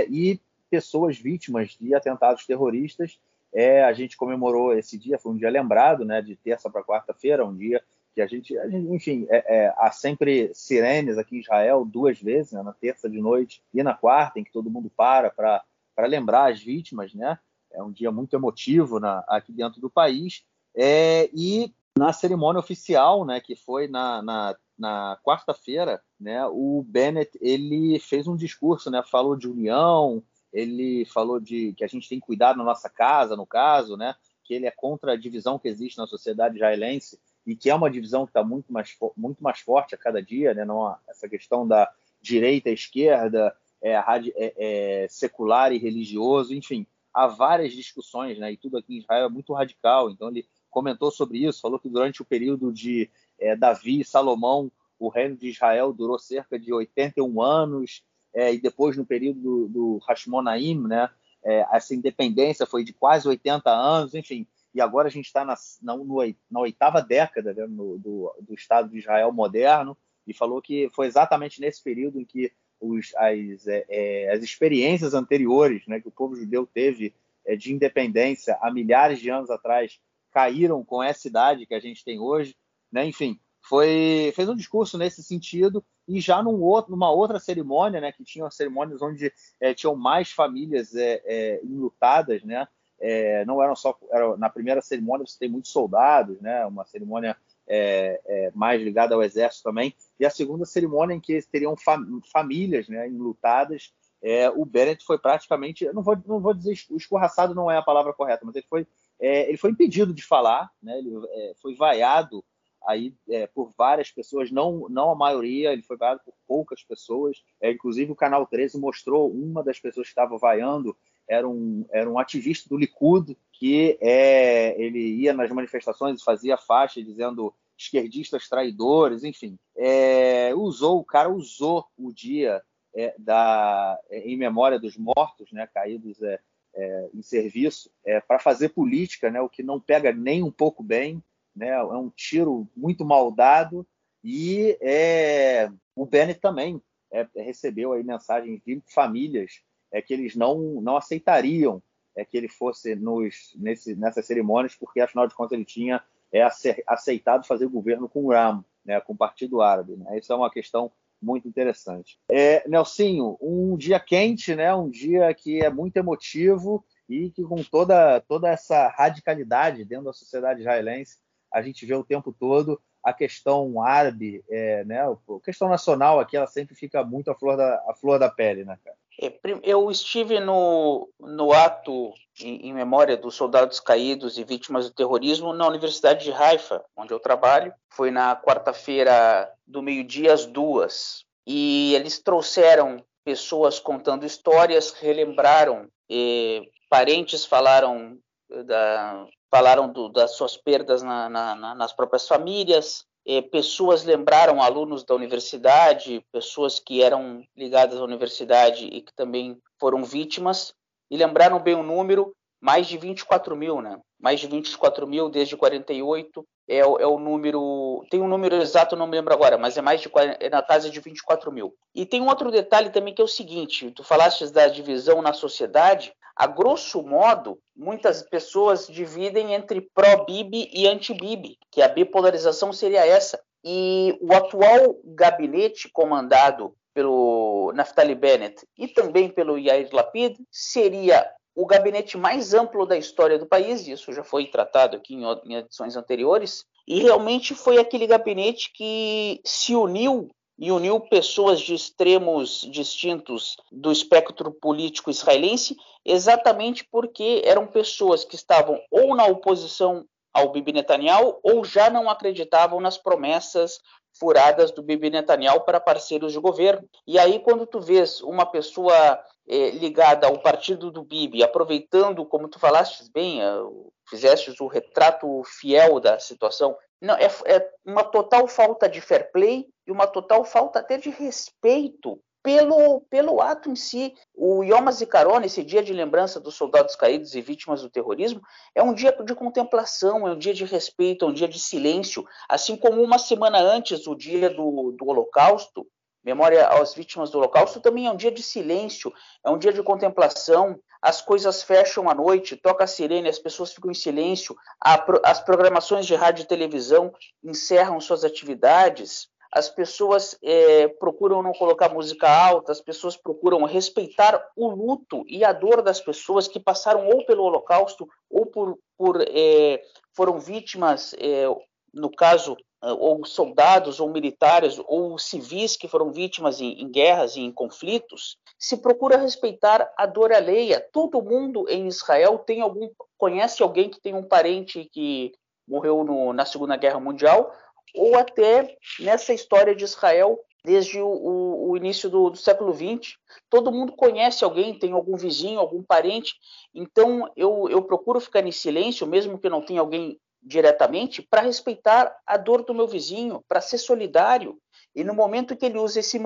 e pessoas vítimas de atentados terroristas é, a gente comemorou esse dia, foi um dia lembrado, né, de terça para quarta-feira, um dia que a gente, a gente enfim, é, é, há sempre sirenes aqui em Israel duas vezes, né, na terça de noite e na quarta, em que todo mundo para para lembrar as vítimas, né? É um dia muito emotivo na, aqui dentro do país. É, e na cerimônia oficial, né, que foi na, na, na quarta-feira, né, o Bennett ele fez um discurso, né, falou de união, ele falou de que a gente tem que cuidar na nossa casa, no caso, né? Que ele é contra a divisão que existe na sociedade israelense e que é uma divisão que está muito mais, muito mais forte a cada dia, né? Não, essa questão da direita esquerda, é, é, é, secular e religioso, enfim. há várias discussões, né? E tudo aqui em Israel é muito radical. Então ele comentou sobre isso, falou que durante o período de é, Davi e Salomão, o reino de Israel durou cerca de 81 anos, é, e depois no período do, do Hashmonaim, né? É, essa independência foi de quase 80 anos, enfim. E agora a gente está na, na, na, oitava década né, no, do, do Estado de Israel moderno, e falou que foi exatamente nesse período em que os, as, é, é, as experiências anteriores né, que o povo judeu teve é, de independência há milhares de anos atrás caíram com essa idade que a gente tem hoje. Né? Enfim, foi, fez um discurso nesse sentido e já num outro, numa outra cerimônia, né, que tinham cerimônias onde é, tinham mais famílias é, é, enlutadas, né, é, não eram só era, na primeira cerimônia você tem muitos soldados, né, uma cerimônia mais ligada ao exército também, e a segunda cerimônia em que teriam fam famílias né, enlutadas, o Bennett foi praticamente, não vou, não vou dizer escorraçado, não é a palavra correta, mas ele foi, ele foi impedido de falar, né, ele foi vaiado aí é, por várias pessoas, não, não a maioria, ele foi vaiado por poucas pessoas, inclusive o Canal 13 mostrou uma das pessoas que estava vaiando, era um, era um ativista do Likud, que é, ele ia nas manifestações e fazia faixa dizendo esquerdistas traidores, enfim. É, usou, o cara usou o dia é, da, é, em memória dos mortos, né, caídos é, é, em serviço, para fazer política, né, o que não pega nem um pouco bem, né, é um tiro muito mal dado, e o Bennett também recebeu aí mensagens de famílias é que eles não, não aceitariam é que ele fosse nos, nesse, nessas cerimônias, porque afinal de contas ele tinha é, aceitado fazer governo com o RAM, né, com o Partido Árabe. Né? Isso é uma questão muito interessante. É, Nelsinho, um dia quente, né, um dia que é muito emotivo e que com toda, toda essa radicalidade dentro da sociedade israelense, a gente vê o tempo todo a questão árabe, é, né, a questão nacional aqui, ela sempre fica muito à flor da, à flor da pele, né, cara? É, eu estive no, no ato em, em, memória dos soldados caídos e vítimas do terrorismo na Universidade de Haifa, onde eu trabalho. Foi na quarta-feira do meio-dia às duas. E eles trouxeram pessoas contando histórias, relembraram, parentes falaram da, falaram do, das suas perdas na, na, nas próprias famílias, é, pessoas lembraram alunos da universidade, pessoas que eram ligadas à universidade e que também foram vítimas, e lembraram bem o número, mais de 24 mil, né? Mais de 24 mil desde 48 é, é o número. Tem um número exato, não me lembro agora, mas é mais de é na casa de 24 mil. E tem um outro detalhe também que é o seguinte: tu falaste da divisão na sociedade. A grosso modo, muitas pessoas dividem entre pró-Bibi e anti-Bibi, que a bipolarização seria essa. E o atual gabinete comandado pelo Naftali Bennett e também pelo Yair Lapid seria o gabinete mais amplo da história do país, isso já foi tratado aqui em edições anteriores, e realmente foi aquele gabinete que se uniu e uniu pessoas de extremos distintos do espectro político israelense, exatamente porque eram pessoas que estavam ou na oposição ao Bibi Netanyahu ou já não acreditavam nas promessas furadas do Bibi Netanyahu para parceiros de governo. E aí, quando tu vês uma pessoa é, ligada ao partido do Bibi, aproveitando, como tu falaste bem, é, fizeste o retrato fiel da situação, não, é, é uma total falta de fair play e uma total falta até de respeito pelo, pelo ato em si. O Yom HaZikaron, esse dia de lembrança dos soldados caídos e vítimas do terrorismo, é um dia de contemplação, é um dia de respeito, é um dia de silêncio. Assim como uma semana antes, o dia do, do Holocausto, memória às vítimas do Holocausto, também é um dia de silêncio, é um dia de contemplação, as coisas fecham à noite, toca a sirene, as pessoas ficam em silêncio, as programações de rádio e televisão encerram suas atividades, as pessoas é, procuram não colocar música alta, as pessoas procuram respeitar o luto e a dor das pessoas que passaram ou pelo Holocausto ou por, por é, foram vítimas, é, no caso ou soldados, ou militares, ou civis que foram vítimas em, em, guerras e em conflitos, se procura respeitar a dor alheia. Todo mundo em Israel tem algum, conhece alguém que tem um parente que morreu no, na Segunda Guerra Mundial, ou até nessa história de Israel desde o, o, o início do, do, século XX. Todo mundo conhece alguém, tem algum vizinho, algum parente. Então, eu, eu procuro ficar em silêncio, mesmo que não tenha alguém diretamente, para respeitar a dor do meu vizinho, para ser solidário. E no momento que ele usa esse,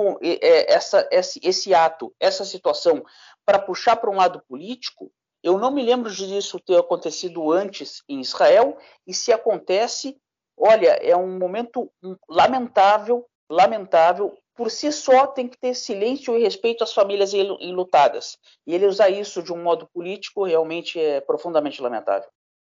essa, esse, esse ato, essa situação, para puxar para um lado político, eu não me lembro disso ter acontecido antes em Israel, e se acontece, olha, é um momento lamentável, lamentável. Por si só, tem que ter silêncio e respeito às famílias enlutadas. E ele usar isso de um modo político realmente é profundamente lamentável.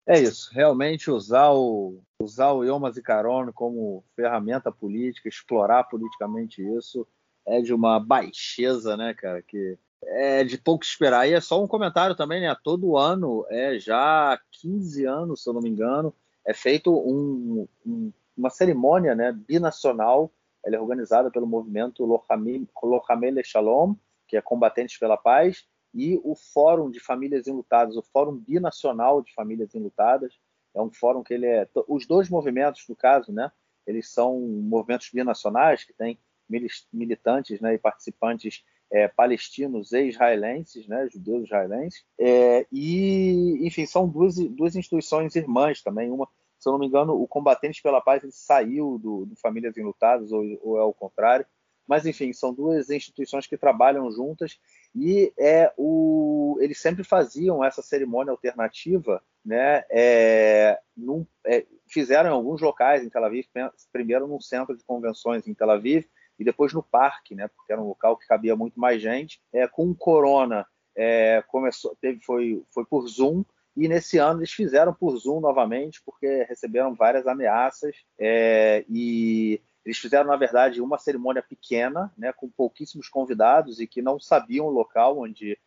É isso, realmente usar o, usar o Yom Zikaron como ferramenta política, explorar politicamente isso, é de uma baixeza, né, cara, que é de pouco esperar. E é só um comentário também, né? Todo ano, é já há 15 anos, se eu não me engano, é feito um, um, uma cerimônia né, binacional. Ela é organizada pelo movimento Lochamel Shalom, que é Combatentes pela Paz, e o Fórum de Famílias Enlutadas, o Fórum Binacional de Famílias Enlutadas. É um fórum que ele é. Os dois movimentos, no caso, né? Eles são movimentos binacionais que têm militantes né, e participantes é, palestinos e israelenses, né, judeus israelenses, é, e, enfim, são duas, duas instituições irmãs também. Uma, se eu não me engano, o Combatentes pela Paz ele saiu do, do Famílias Enlutadas, ou, ou é o contrário, mas, enfim, são duas instituições que trabalham juntas e é o, eles sempre faziam essa cerimônia alternativa, né? É, num, é, fizeram em alguns locais em Tel Aviv, primeiro num centro de convenções em Tel Aviv, e depois no parque, né, porque era um local que cabia muito mais gente. É, com o Corona, é, começou, teve, foi, foi por Zoom, e nesse ano eles fizeram por Zoom novamente, porque receberam várias ameaças, é, e eles fizeram, na verdade, uma cerimônia pequena, né, com pouquíssimos convidados e que não sabiam o local onde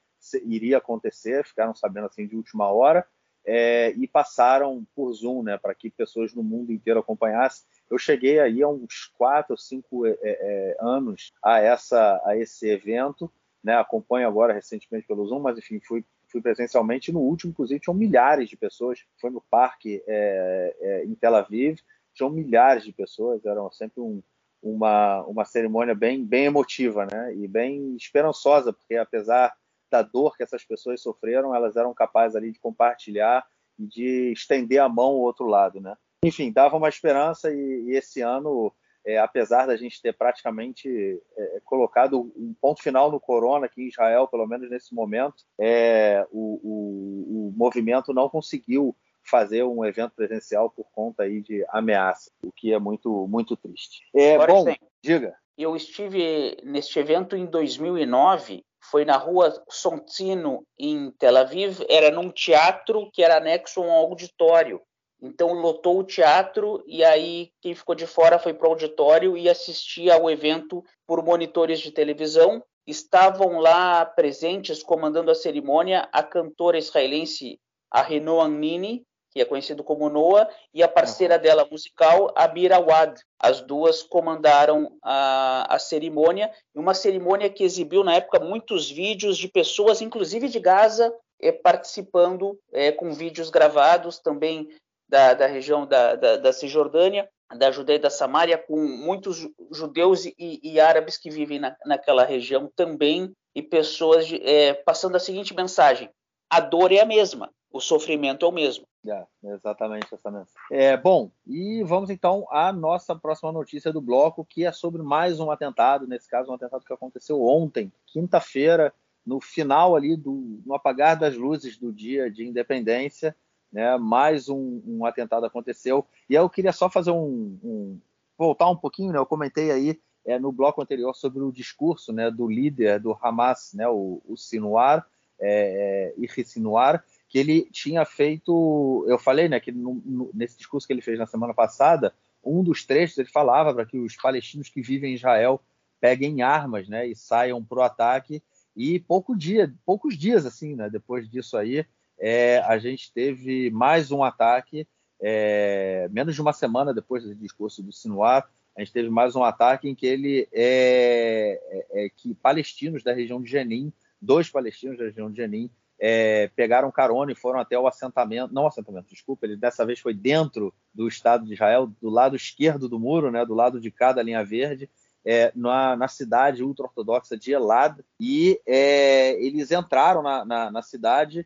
iria acontecer, ficaram sabendo assim de última hora, é, e passaram por Zoom, né, para que pessoas no mundo inteiro acompanhassem. Eu cheguei aí há uns quatro ou cinco é, é, anos a, essa, a esse evento, né? acompanho agora recentemente pelo Zoom, mas enfim, fui, fui presencialmente no último, inclusive tinham milhares de pessoas, foi no parque é, em Tel Aviv, tinham milhares de pessoas, eram sempre um, uma, uma cerimônia bem, bem emotiva né? e bem esperançosa, porque apesar da dor que essas pessoas sofreram, elas eram capazes ali de compartilhar e de estender a mão ao outro lado, né? Enfim, dava uma esperança e, e esse ano, é, apesar da gente ter praticamente é, colocado um ponto final no corona aqui em Israel, pelo menos nesse momento, é, o, o, o movimento não conseguiu fazer um evento presencial por conta aí de ameaça, o que é muito muito triste. É, bom, sim. diga. Eu estive neste evento em 2009, foi na rua Sontino, em Tel Aviv, era num teatro que era anexo a um auditório. Então lotou o teatro e aí quem ficou de fora foi para o auditório e assistia ao evento por monitores de televisão. Estavam lá presentes, comandando a cerimônia, a cantora israelense Ahinoam Nini, que é conhecido como Noah, e a parceira dela musical, Abir Awad. As duas comandaram a, a cerimônia, uma cerimônia que exibiu na época muitos vídeos de pessoas, inclusive de Gaza, eh, participando é, com vídeos gravados, também da, da região da, da, da, Cisjordânia, da Judeia e da Samária, com muitos judeus e, e árabes que vivem na, naquela região também, e pessoas de, é, passando a seguinte mensagem: a dor é a mesma, o sofrimento é o mesmo. É, exatamente essa mensagem. É, bom, e vamos então à nossa próxima notícia do bloco, que é sobre mais um atentado, nesse caso um atentado que aconteceu ontem, quinta-feira, no final ali do no apagar das luzes do dia de independência, né? Mais um, um, atentado aconteceu. E eu queria só fazer um, um voltar um pouquinho, né? Eu comentei aí é, no bloco anterior sobre o discurso, né, do líder do Hamas, né, o, o Sinuar, é, é, Sinuar, que ele tinha feito, eu falei, né, que no, no, nesse discurso que ele fez na semana passada, um dos trechos ele falava para que os palestinos que vivem em Israel peguem armas, né, e saiam para o ataque. E pouco dia, poucos dias assim, né, depois disso aí, é, a gente teve mais um ataque, é, menos de uma semana depois do discurso do Sinuar, a gente teve mais um ataque em que ele é, é, é que palestinos da região de Jenin, dois palestinos da região de Jenin, é, pegaram carona e foram até o assentamento, não assentamento, desculpa, ele dessa vez foi dentro do Estado de Israel, do lado esquerdo do muro, né, do lado de cada linha verde, é, na, na, cidade ultra-ortodoxa de Elad e é, eles entraram na, na, na cidade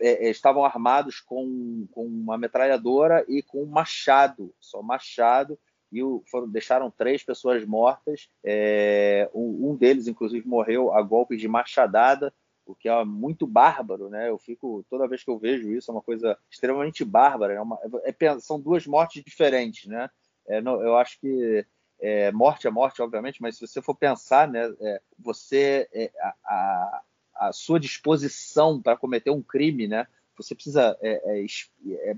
é, é, estavam armados com, com uma metralhadora e com um machado, só machado, e o, foram, deixaram três pessoas mortas. É, um, deles, inclusive, morreu a golpes de machadada, o que é muito bárbaro, né? Eu fico toda vez que eu vejo isso é uma coisa extremamente bárbara. É uma, é, são duas mortes diferentes, né? É, não, eu acho que é, morte é morte, obviamente, mas se você for pensar, né, é, você a, a, a, sua disposição para cometer um crime, né? Você precisa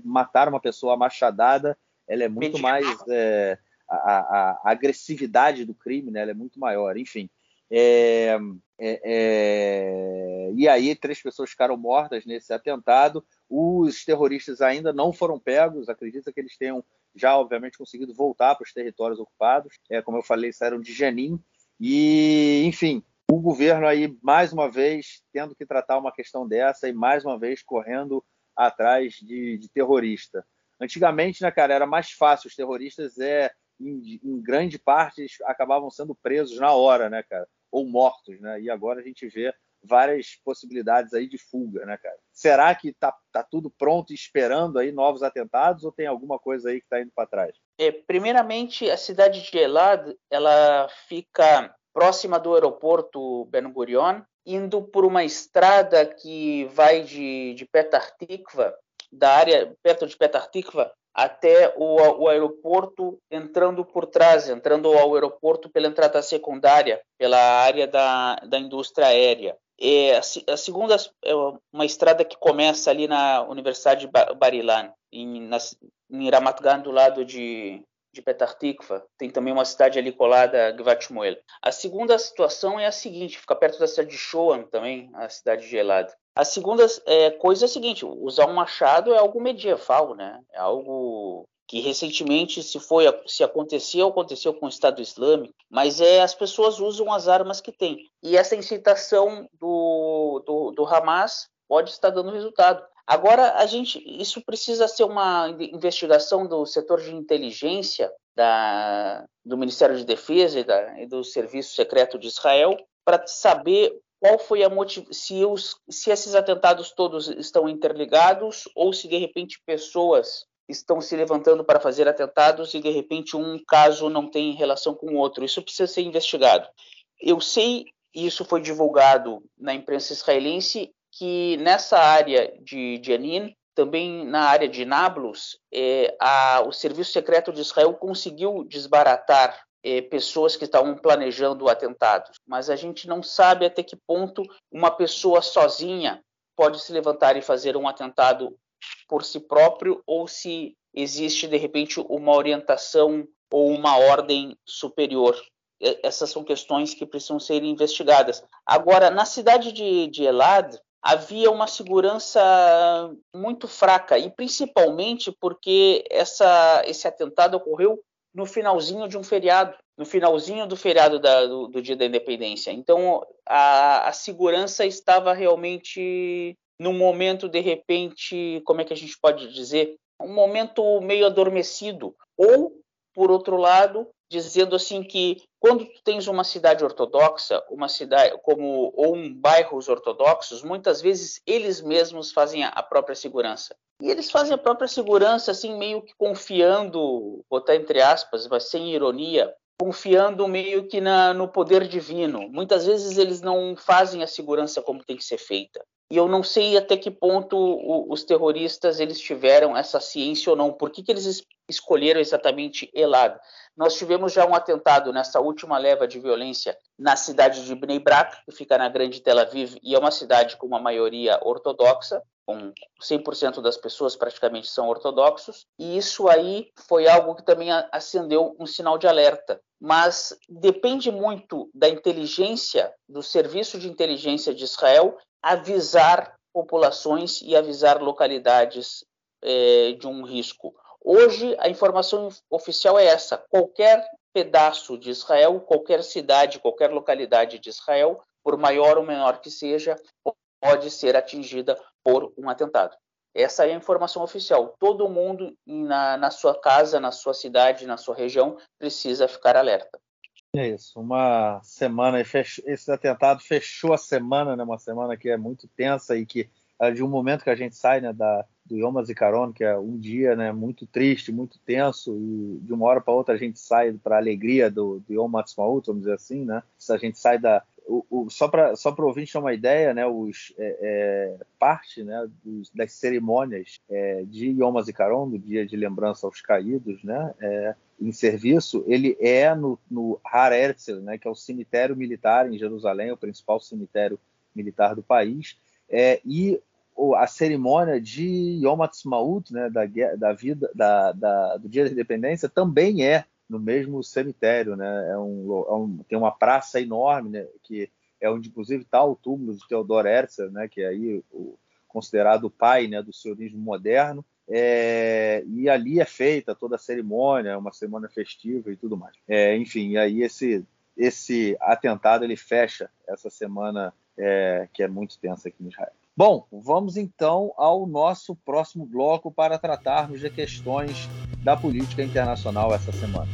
matar uma pessoa machadada ela é muito mais é, a, a, a, agressividade do crime, né? Ela é muito maior. Enfim, é, é, é, e aí três pessoas ficaram mortas nesse atentado. Os terroristas ainda não foram pegos. Acredita que eles tenham já, obviamente, conseguido voltar para os territórios ocupados. É, como eu falei, saíram de Jenin. E, enfim, o governo aí mais uma vez tendo que tratar uma questão dessa e mais uma vez correndo atrás de, de terrorista. Antigamente, né, cara, era mais fácil. Os terroristas, é, em, em grande parte, acabavam sendo presos na hora, né, cara? Ou mortos, né? E agora a gente vê várias possibilidades aí de fuga, né, cara? Será que tá, tá tudo pronto esperando aí novos atentados ou tem alguma coisa aí que está indo para trás? É, primeiramente, a cidade de Elad, ela fica próxima do aeroporto Ben Gurion, indo por uma estrada que vai de, de Petar Tikva da área perto de Petar Tikva até o, o, aeroporto, entrando por trás, entrando ao aeroporto pela entrada secundária, pela área da, da indústria aérea. E a, a segunda é uma estrada que começa ali na Universidade de Barilan, em, na, em Ramat Gan, do lado de, de Petar Tikva, tem também uma cidade ali colada, Gvat. A segunda situação é a seguinte, fica perto da cidade de Shoam também, a cidade gelada. A segunda é, coisa é a seguinte: usar um machado é algo medieval, né? É algo que recentemente se foi se aconteceu aconteceu com o Estado Islâmico, mas é as pessoas usam as armas que têm e essa incitação do, do, do Hamas pode estar dando resultado. Agora a gente isso precisa ser uma investigação do setor de inteligência da, do Ministério de Defesa e, da, e do Serviço Secreto de Israel para saber qual foi a se, os... se esses atentados todos estão interligados ou se de repente pessoas estão se levantando para fazer atentados e de repente um caso não tem relação com o outro. Isso precisa ser investigado. Eu sei, e isso foi divulgado na imprensa israelense, que nessa área de Jenin, também na área de Nablus, é, a, o Serviço Secreto de Israel conseguiu desbaratar é, pessoas que estavam planejando atentados, mas a gente não sabe até que ponto uma pessoa sozinha pode se levantar e fazer um atentado por si próprio ou se existe de repente uma orientação ou uma ordem superior. Essas são questões que precisam ser investigadas. Agora, na cidade de, de Elad, havia uma segurança muito fraca, e principalmente porque essa, esse atentado ocorreu no finalzinho de um feriado, no finalzinho do feriado da, do, do, dia da independência. Então, a, a segurança estava realmente num momento, de repente, como é que a gente pode dizer? Um momento meio adormecido. Ou, por outro lado, dizendo assim que quando tu tens uma cidade ortodoxa, uma cidade como ou um bairros ortodoxos, muitas vezes eles mesmos fazem a própria segurança. E eles fazem a própria segurança assim meio que confiando, botar entre aspas, mas sem ironia, confiando meio que na, no poder divino. Muitas vezes eles não fazem a segurança como tem que ser feita. E eu não sei até que ponto os terroristas eles tiveram essa ciência ou não. Por que, que eles escolheram exatamente Elad? Nós tivemos já um atentado nessa última leva de violência na cidade de Bnei Brak, que fica na grande Tel Aviv, e é uma cidade com uma maioria ortodoxa, com 100% das pessoas praticamente são ortodoxos, e isso aí foi algo que também acendeu um sinal de alerta. Mas depende muito da inteligência, do serviço de inteligência de Israel, avisar populações e avisar localidades é, de um risco. Hoje, a informação oficial é essa: qualquer pedaço de Israel, qualquer cidade, qualquer localidade de Israel, por maior ou menor que seja, pode ser atingida por um atentado. Essa é a informação oficial. Todo mundo na, na sua casa, na sua cidade, na sua região precisa ficar alerta. É isso, uma semana, esse atentado fechou a semana, né? Uma semana que é muito tensa e que de um momento que a gente sai, né, da, do Yom HaZikaron, que é um dia, né, muito triste, muito tenso, e de uma hora para outra a gente sai para a alegria do, do Yom Ha'atzmaut, vamos dizer assim, né? A gente sai da o, o, só para só para ouvir ter uma ideia, né, os é, é, parte, né, dos, das cerimônias é, de Yom HaZikaron, do dia de lembrança aos caídos, né, é, em serviço, ele é no, no Har Herzl, né, que é o cemitério militar em Jerusalém, o principal cemitério militar do país, é, e a cerimônia de Yom Ha'atzmaut, né, da, da vida, da, da, do Dia da Independência, também é no mesmo cemitério, né? É um, é um, tem uma praça enorme, né, que é onde inclusive está o túmulo de Theodor Herzl, né, que é aí o, considerado o pai, né, do sionismo moderno. É, e ali é feita toda a cerimônia, uma cerimônia festiva e tudo mais. É, enfim, aí esse esse atentado ele fecha essa semana é, que é muito tensa aqui em Israel. Bom, vamos então ao nosso próximo bloco para tratarmos de questões da política internacional essa semana.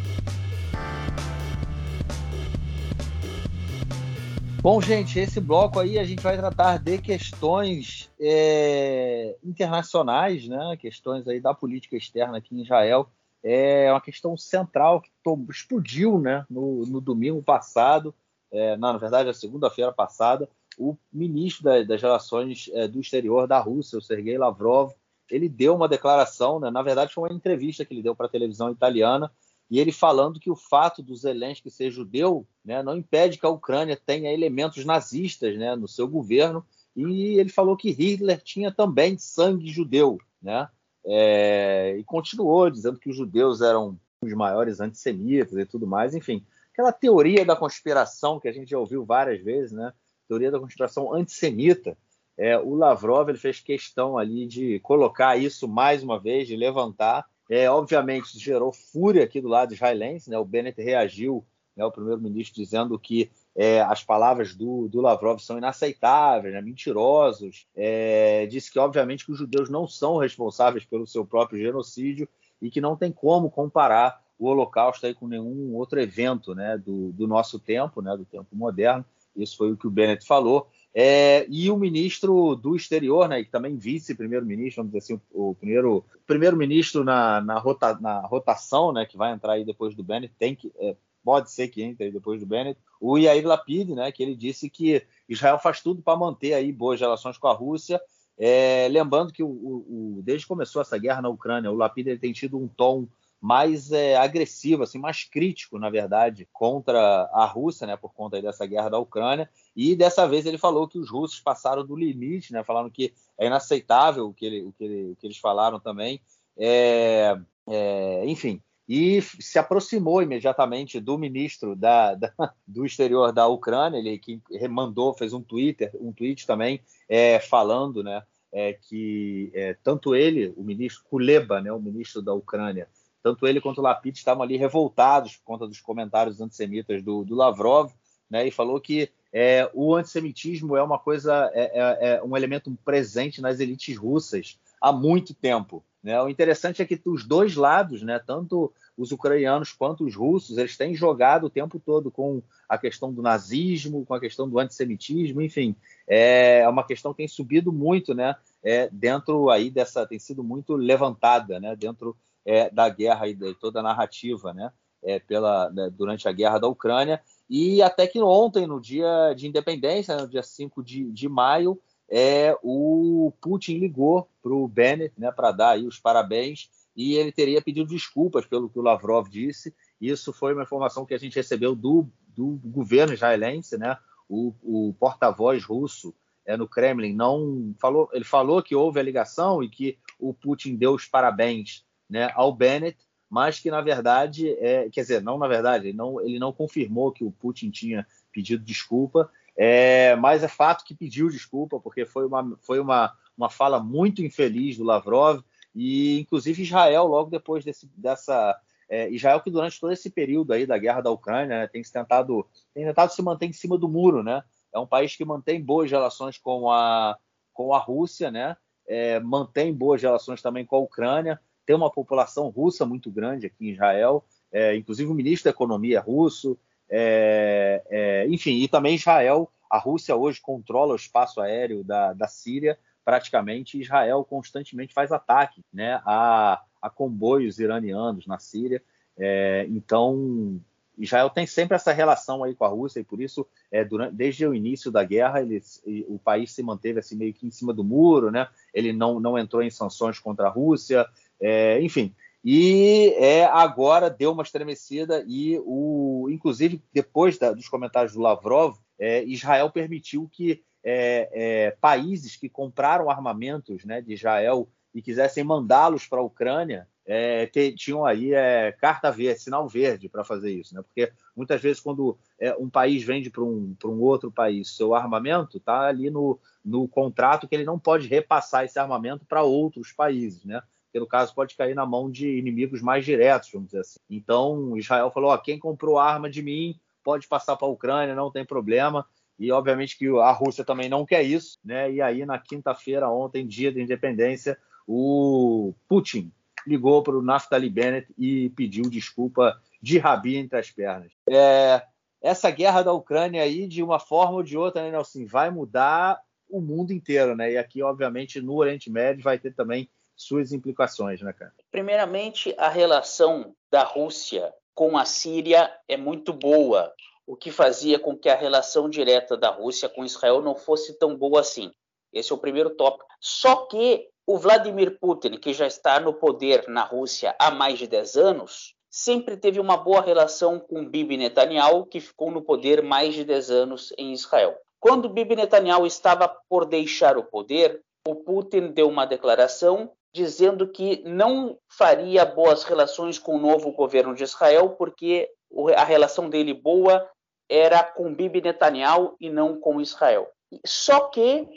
Bom, gente, esse bloco aí a gente vai tratar de questões é, internacionais, né? Questões aí da política externa aqui em Israel. É uma questão central que explodiu, né? No, no domingo passado, é, não, na verdade, na segunda-feira passada, o ministro da, das Relações é, do Exterior da Rússia, o Sergei Lavrov, ele deu uma declaração, né? na verdade foi uma entrevista que ele deu para a televisão italiana, e ele falando que o fato do Zelensky ser judeu né, não impede que a Ucrânia tenha elementos nazistas né, no seu governo, e ele falou que Hitler tinha também sangue judeu, né? É, e continuou dizendo que os judeus eram os maiores antissemitas e tudo mais, enfim, aquela teoria da conspiração que a gente já ouviu várias vezes, né? Teoria da conspiração antissemita, é, o Lavrov ele fez questão ali de colocar isso mais uma vez, de levantar. É, obviamente, gerou fúria aqui do lado israelense. Né? O Bennett reagiu, né, o primeiro-ministro, dizendo que é, as palavras do, do, Lavrov são inaceitáveis, né, mentirosos. É, disse que, obviamente, que os judeus não são responsáveis pelo seu próprio genocídio e que não tem como comparar o Holocausto aí com nenhum outro evento né, do, do nosso tempo, né, do tempo moderno. Isso foi o que o Bennett falou. É, e o ministro do exterior, né, que também vice-primeiro-ministro, vamos dizer assim, o, primeiro primeiro-ministro na, na, rota, na, rotação, né, que vai entrar aí depois do Bennett, tem que, é, pode ser que entre aí depois do Bennett, o Yair Lapid, né, que ele disse que Israel faz tudo para manter aí boas relações com a Rússia. É, lembrando que o, o, desde que começou essa guerra na Ucrânia, o Lapid ele tem tido um tom mais é, agressivo, assim, mais crítico, na verdade, contra a Rússia, né, por conta dessa guerra da Ucrânia. E dessa vez ele falou que os russos passaram do limite, né, falando que é inaceitável o que, ele, o que, ele, o que eles falaram também. É, é, enfim, e se aproximou imediatamente do ministro da, da, do exterior da Ucrânia, ele que mandou, fez um Twitter, um tweet também é, falando, né, é, que é, tanto ele, o ministro Kuleba, né, o ministro da Ucrânia, tanto ele quanto o Lapid estavam ali revoltados por conta dos comentários antissemitas do, do Lavrov, né, e falou que é, o antissemitismo é uma coisa, é, é, é, um elemento presente nas elites russas há muito tempo. Né? O interessante é que os dois lados, né, tanto os ucranianos quanto os russos, eles têm jogado o tempo todo com a questão do nazismo, com a questão do antissemitismo, enfim, é uma questão que tem subido muito, né, é, dentro aí dessa, tem sido muito levantada, né, dentro é, da guerra e de toda a narrativa, né, é, pela, né, durante a guerra da Ucrânia. E até que ontem, no dia de independência, no dia 5 de, de maio, é, o Putin ligou para o Bennett né, para dar aí os parabéns e ele teria pedido desculpas pelo que o Lavrov disse. Isso foi uma informação que a gente recebeu do, do governo israelense, né? O, o porta-voz russo é, no Kremlin não falou, ele falou que houve a ligação e que o Putin deu os parabéns né, ao Bennett, mas que na verdade, é, quer dizer, não na verdade, ele não, ele não confirmou que o Putin tinha pedido desculpa, é, mas é fato que pediu desculpa, porque foi uma, foi uma, uma fala muito infeliz do Lavrov, e inclusive Israel, logo depois desse, dessa. É, Israel, que durante todo esse período aí da guerra da Ucrânia, né, tem, tentado, tem tentado se manter em cima do muro, né? É um país que mantém boas relações com a, com a Rússia, né? É, mantém boas relações também com a Ucrânia, tem uma população russa muito grande aqui em Israel, é, inclusive o ministro da Economia é russo, É, é, enfim, e também Israel, a Rússia hoje controla o espaço aéreo da, da Síria, praticamente Israel constantemente faz ataque né, a, a comboios iranianos na Síria. É, então, Israel tem sempre essa relação aí com a Rússia e por isso, é, durante, desde o início da guerra, eles, o país se manteve assim meio que em cima do muro, né? Ele não, não entrou em sanções contra a Rússia, é, enfim. E é, agora deu uma estremecida e, o, inclusive, depois da, dos comentários do Lavrov, é, Israel permitiu que é, é, países que compraram armamentos né, de Israel e quisessem mandá-los para a Ucrânia é, que, tinham aí é, carta verde, sinal verde para fazer isso, né? Porque muitas vezes quando um país vende para um, um outro país seu armamento, está ali no, no contrato que ele não pode repassar esse armamento para outros países, né? Que no caso pode cair na mão de inimigos mais diretos, vamos dizer assim. Então, Israel falou: ó, quem comprou arma de mim pode passar para a Ucrânia, não tem problema. E obviamente que a Rússia também não quer isso, né? E aí na quinta-feira, ontem, dia da independência, o Putin ligou para o Naftali Bennett e pediu desculpa de rabi entre as pernas. É, essa guerra da Ucrânia aí, de uma forma ou de outra, né, Nelson, vai mudar o mundo inteiro, né? E aqui, obviamente, no Oriente Médio vai ter também suas implicações, né, cara? Primeiramente, a relação da Rússia com a Síria é muito boa, o que fazia com que a relação direta da Rússia com Israel não fosse tão boa assim. Esse é o primeiro tópico. Só que o Vladimir Putin, que já está no poder na Rússia há mais de 10 anos, sempre teve uma boa relação com Bibi Netanyahu, que ficou no poder mais de 10 anos em Israel. Quando Bibi Netanyahu estava por deixar o poder, o Putin deu uma declaração dizendo que não faria boas relações com o novo governo de Israel, porque a relação dele boa era com Bibi Netanyahu e não com Israel. Só que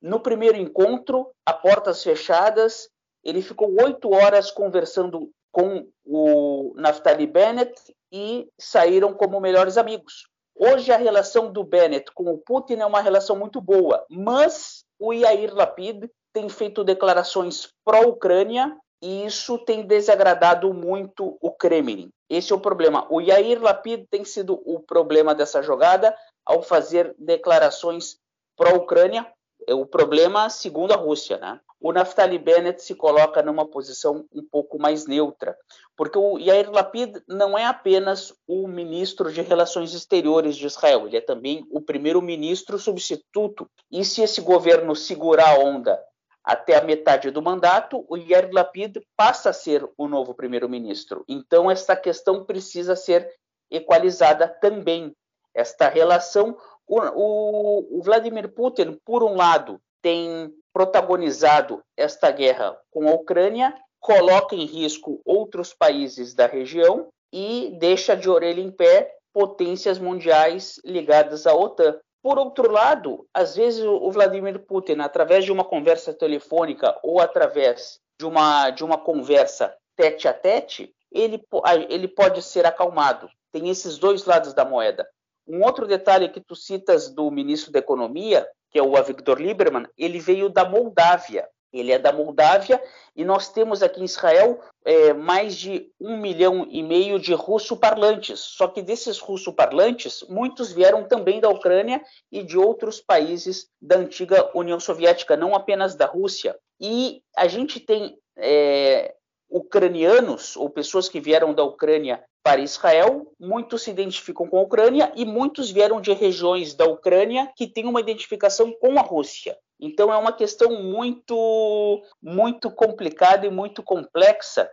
no primeiro encontro, a portas fechadas, ele ficou oito horas conversando com o Naftali Bennett e saíram como melhores amigos. Hoje a relação do Bennett com o Putin é uma relação muito boa, mas o Yair Lapid tem feito declarações pró-Ucrânia e isso tem desagradado muito o Kremlin. Esse é o problema. O Yair Lapid tem sido o problema dessa jogada ao fazer declarações pró-Ucrânia. É o problema, segundo a Rússia, né? O Naftali Bennett se coloca numa posição um pouco mais neutra, porque o Yair Lapid não é apenas o ministro de Relações Exteriores de Israel, ele é também o primeiro-ministro substituto. E se esse governo segurar a onda até a metade do mandato, o Yair Lapid passa a ser o novo primeiro-ministro. Então, essa questão precisa ser equalizada também. Esta relação, o, o, Vladimir Putin, por um lado, tem protagonizado esta guerra com a Ucrânia, coloca em risco outros países da região e deixa de orelha em pé potências mundiais ligadas à OTAN. Por outro lado, às vezes o Vladimir Putin, através de uma conversa telefônica ou através de uma, de uma conversa tete a tete, ele, ele pode ser acalmado. Tem esses dois lados da moeda. Um outro detalhe que tu citas do ministro da Economia, que é o Avigdor Lieberman, ele veio da Moldávia. Ele é da Moldávia e nós temos aqui em Israel é, mais de um milhão e meio de russo-parlantes. Só que desses russo-parlantes, muitos vieram também da Ucrânia e de outros países da antiga União Soviética, não apenas da Rússia. E a gente tem é, ucranianos ou pessoas que vieram da Ucrânia para Israel, muitos se identificam com a Ucrânia e muitos vieram de regiões da Ucrânia que têm uma identificação com a Rússia. Então é uma questão muito, muito complicada e muito complexa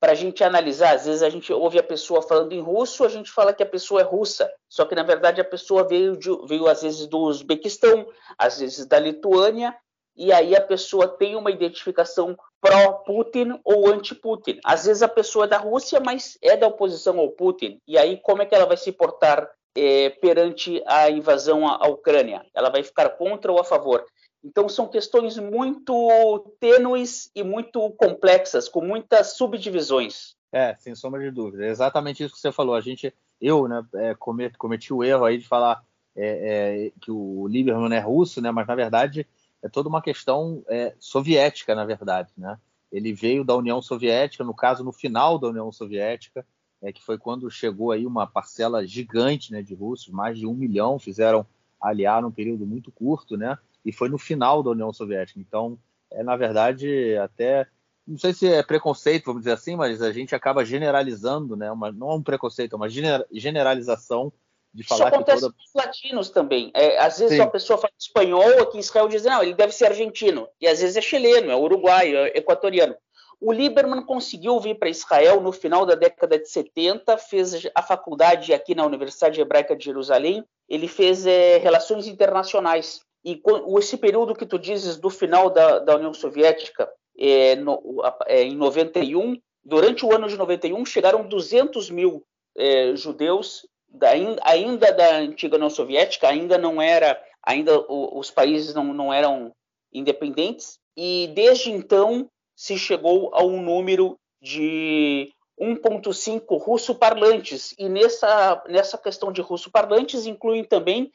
para a gente analisar. Às vezes a gente ouve a pessoa falando em russo, a gente fala que a pessoa é russa, só que na verdade a pessoa veio, de, veio às vezes do Uzbequistão, às vezes da Lituânia, e aí a pessoa tem uma identificação pró-Putin ou anti-Putin. Às vezes a pessoa é da Rússia, mas é da oposição ao Putin. E aí como é que ela vai se portar é, perante a invasão à Ucrânia? Ela vai ficar contra ou a favor? Então, são questões muito tênues e muito complexas, com muitas subdivisões. É, sem sombra de dúvida. É exatamente isso que você falou. A gente, eu, né, é, cometi, cometi o erro aí de falar é, é, que o Lieberman é russo, né, mas na verdade é toda uma questão é, soviética, na verdade, né? Ele veio da União Soviética, no caso, no final da União Soviética, é, que foi quando chegou aí uma parcela gigante né, de russos, mais de um milhão fizeram aliar num período muito curto, né? E foi no final da União Soviética. Então, é na verdade até não sei se é preconceito, vamos dizer assim, mas a gente acaba generalizando, né? Uma, não é um preconceito, é uma generalização de falar Isso acontece toda... com os latinos também. É, às vezes Sim. uma pessoa fala espanhol aqui em Israel diz, não, ele deve ser argentino. E às vezes é chileno, é uruguaio, é equatoriano. O Lieberman conseguiu vir para Israel no final da década de 70, fez a faculdade aqui na Universidade Hebraica de Jerusalém, ele fez é, relações internacionais. E esse período que tu dizes do final da, da União Soviética, é, no, é, em 91, durante o ano de 91, chegaram 200 mil é, judeus da, ainda da antiga União Soviética, ainda não era, ainda os países não, não eram independentes, e desde então se chegou a um número de 1,5 russo-parlantes. E nessa, nessa questão de russo-parlantes incluem também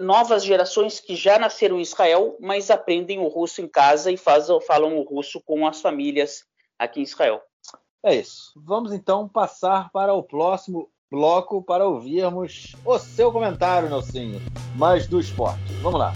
novas gerações que já nasceram em Israel, mas aprendem o russo em casa e faz, falam o russo com as famílias aqui em Israel. É isso. Vamos então passar para o próximo bloco para ouvirmos o seu comentário, Nelsinho, mais do esporte. Vamos lá.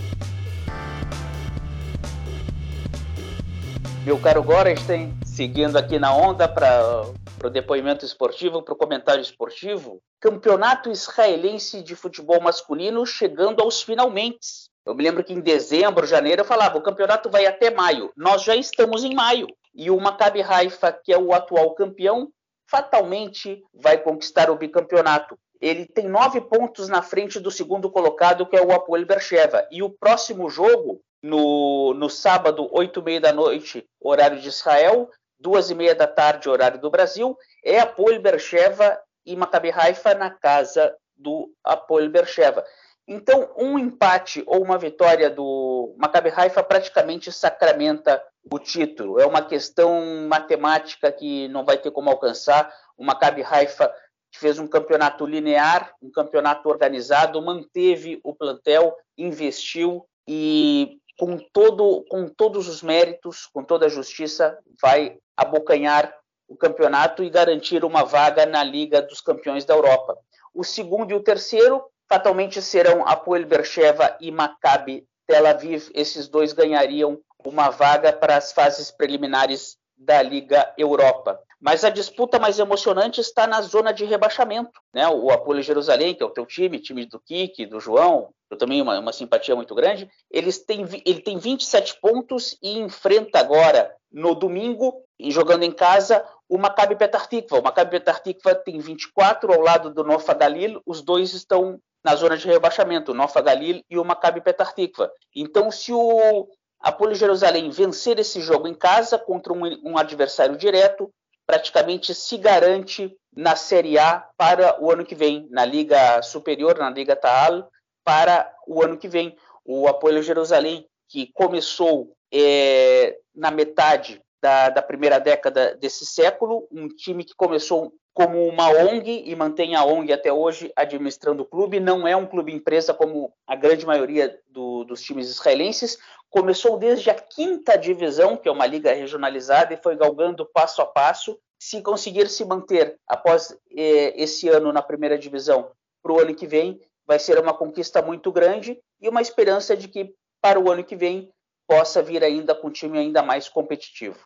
Meu caro Gorenstein, seguindo aqui na onda para o depoimento esportivo, para o comentário esportivo, campeonato israelense de futebol masculino chegando aos finalmente. Eu me lembro que em dezembro, janeiro, eu falava, o campeonato vai até maio. Nós já estamos em maio. E o Maccabi Haifa, que é o atual campeão, fatalmente vai conquistar o bicampeonato. Ele tem nove pontos na frente do segundo colocado, que é o Apoel Bercheva. E o próximo jogo, no, no sábado, oito e meia da noite, horário de Israel, duas e meia da tarde, horário do Brasil, é Apoel Bercheva e Maccabi Haifa na casa do Apoel Bercheva. Então, um empate ou uma vitória do Maccabi Haifa praticamente sacramenta o título. É uma questão matemática que não vai ter como alcançar. O Maccabi Haifa fez um campeonato linear, um campeonato organizado, manteve o plantel, investiu e com todo com todos os méritos, com toda a justiça, vai abocanhar o campeonato e garantir uma vaga na Liga dos Campeões da Europa. O segundo e o terceiro fatalmente serão Apoel Bercheva e Maccabi Tel Aviv. Esses dois ganhariam uma vaga para as fases preliminares da Liga Europa. Mas a disputa mais emocionante está na zona de rebaixamento. Né? O Apoel Jerusalém, que é o teu time, time do Kiki, do João, eu também uma, uma simpatia muito grande. Eles têm, ele tem 27 pontos e enfrenta agora, no domingo, jogando em casa, o Maccabi Petar Tikva. O Maccabi Petar Tikva tem 24 ao lado do Nofa Galil. Os dois estão na zona de rebaixamento, o Nofa Galil e o Maccabi Petar Tikva. Então, se o Apolo Jerusalém vencer esse jogo em casa contra um, um, adversário direto, praticamente se garante na Série A para o ano que vem, na Liga Superior, na Liga Taal, para o ano que vem. O Apolo Jerusalém, que começou é, na metade da, da, primeira década desse século, um time que começou como uma ONG e mantém a ONG até hoje administrando o clube. Não é um clube empresa como a grande maioria do, dos times israelenses. Começou desde a quinta divisão, que é uma liga regionalizada, e foi galgando passo a passo. Se conseguir se manter após eh, esse ano na primeira divisão para o ano que vem, vai ser uma conquista muito grande e uma esperança de que para o ano que vem possa vir ainda com um time ainda mais competitivo.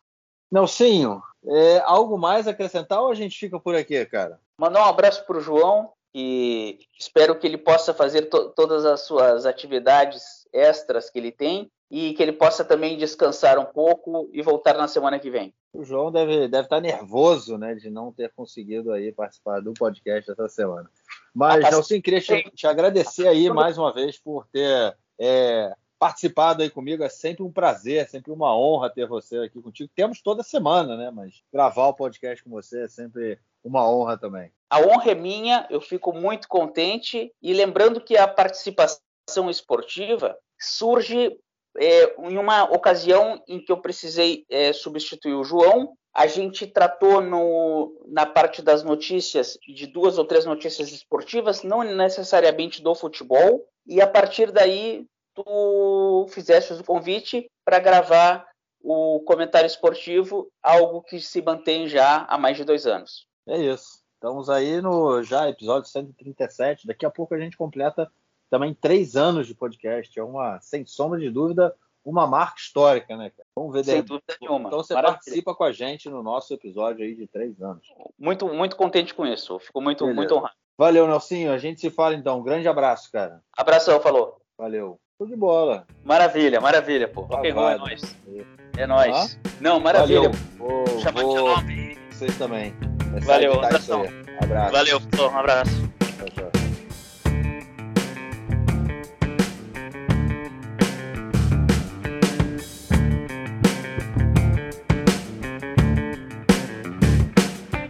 Nelsinho, é, algo mais a acrescentar ou a gente fica por aqui, cara? Mandar um abraço para o João e espero que ele possa fazer to todas as suas atividades extras que ele tem e que ele possa também descansar um pouco e voltar na semana que vem. O João deve, deve estar nervoso, né, de não ter conseguido aí participar do podcast essa semana. Mas, Nelson, queria te, te, agradecer aí mais uma vez por ter é, participado aí comigo. É sempre um prazer, é sempre uma honra ter você aqui contigo. Temos toda semana, né? Mas gravar o podcast com você é sempre uma honra também. A honra é minha, eu fico muito contente. E lembrando que a participação esportiva surge é, em uma ocasião em que eu precisei é, substituir o João. A gente tratou no, na parte das notícias de duas ou três notícias esportivas, não necessariamente do futebol, e a partir daí tu fizeste o convite para gravar o comentário esportivo, algo que se mantém já há mais de dois anos. É isso. Estamos aí no já episódio 137. Daqui a pouco a gente completa também três anos de podcast. É uma, sem sombra de dúvida, uma marca histórica, né, cara? Vamos ver Sem dúvida nenhuma. Então você Maravilha. participa com a gente no nosso episódio aí de três anos. Muito, muito contente com isso. Fico muito, muito honrado. Valeu, Nelsinho. A gente se fala então. Um grande abraço, cara. Abração, falou. Valeu. Tudo de bola. Maravilha, maravilha, pô. Rock and roll é nóis. É nóis. Ah? Não, maravilha. Vou, Chamando vou... de nome. Vocês também. É Valeu, um abraço. Valeu, um abraço.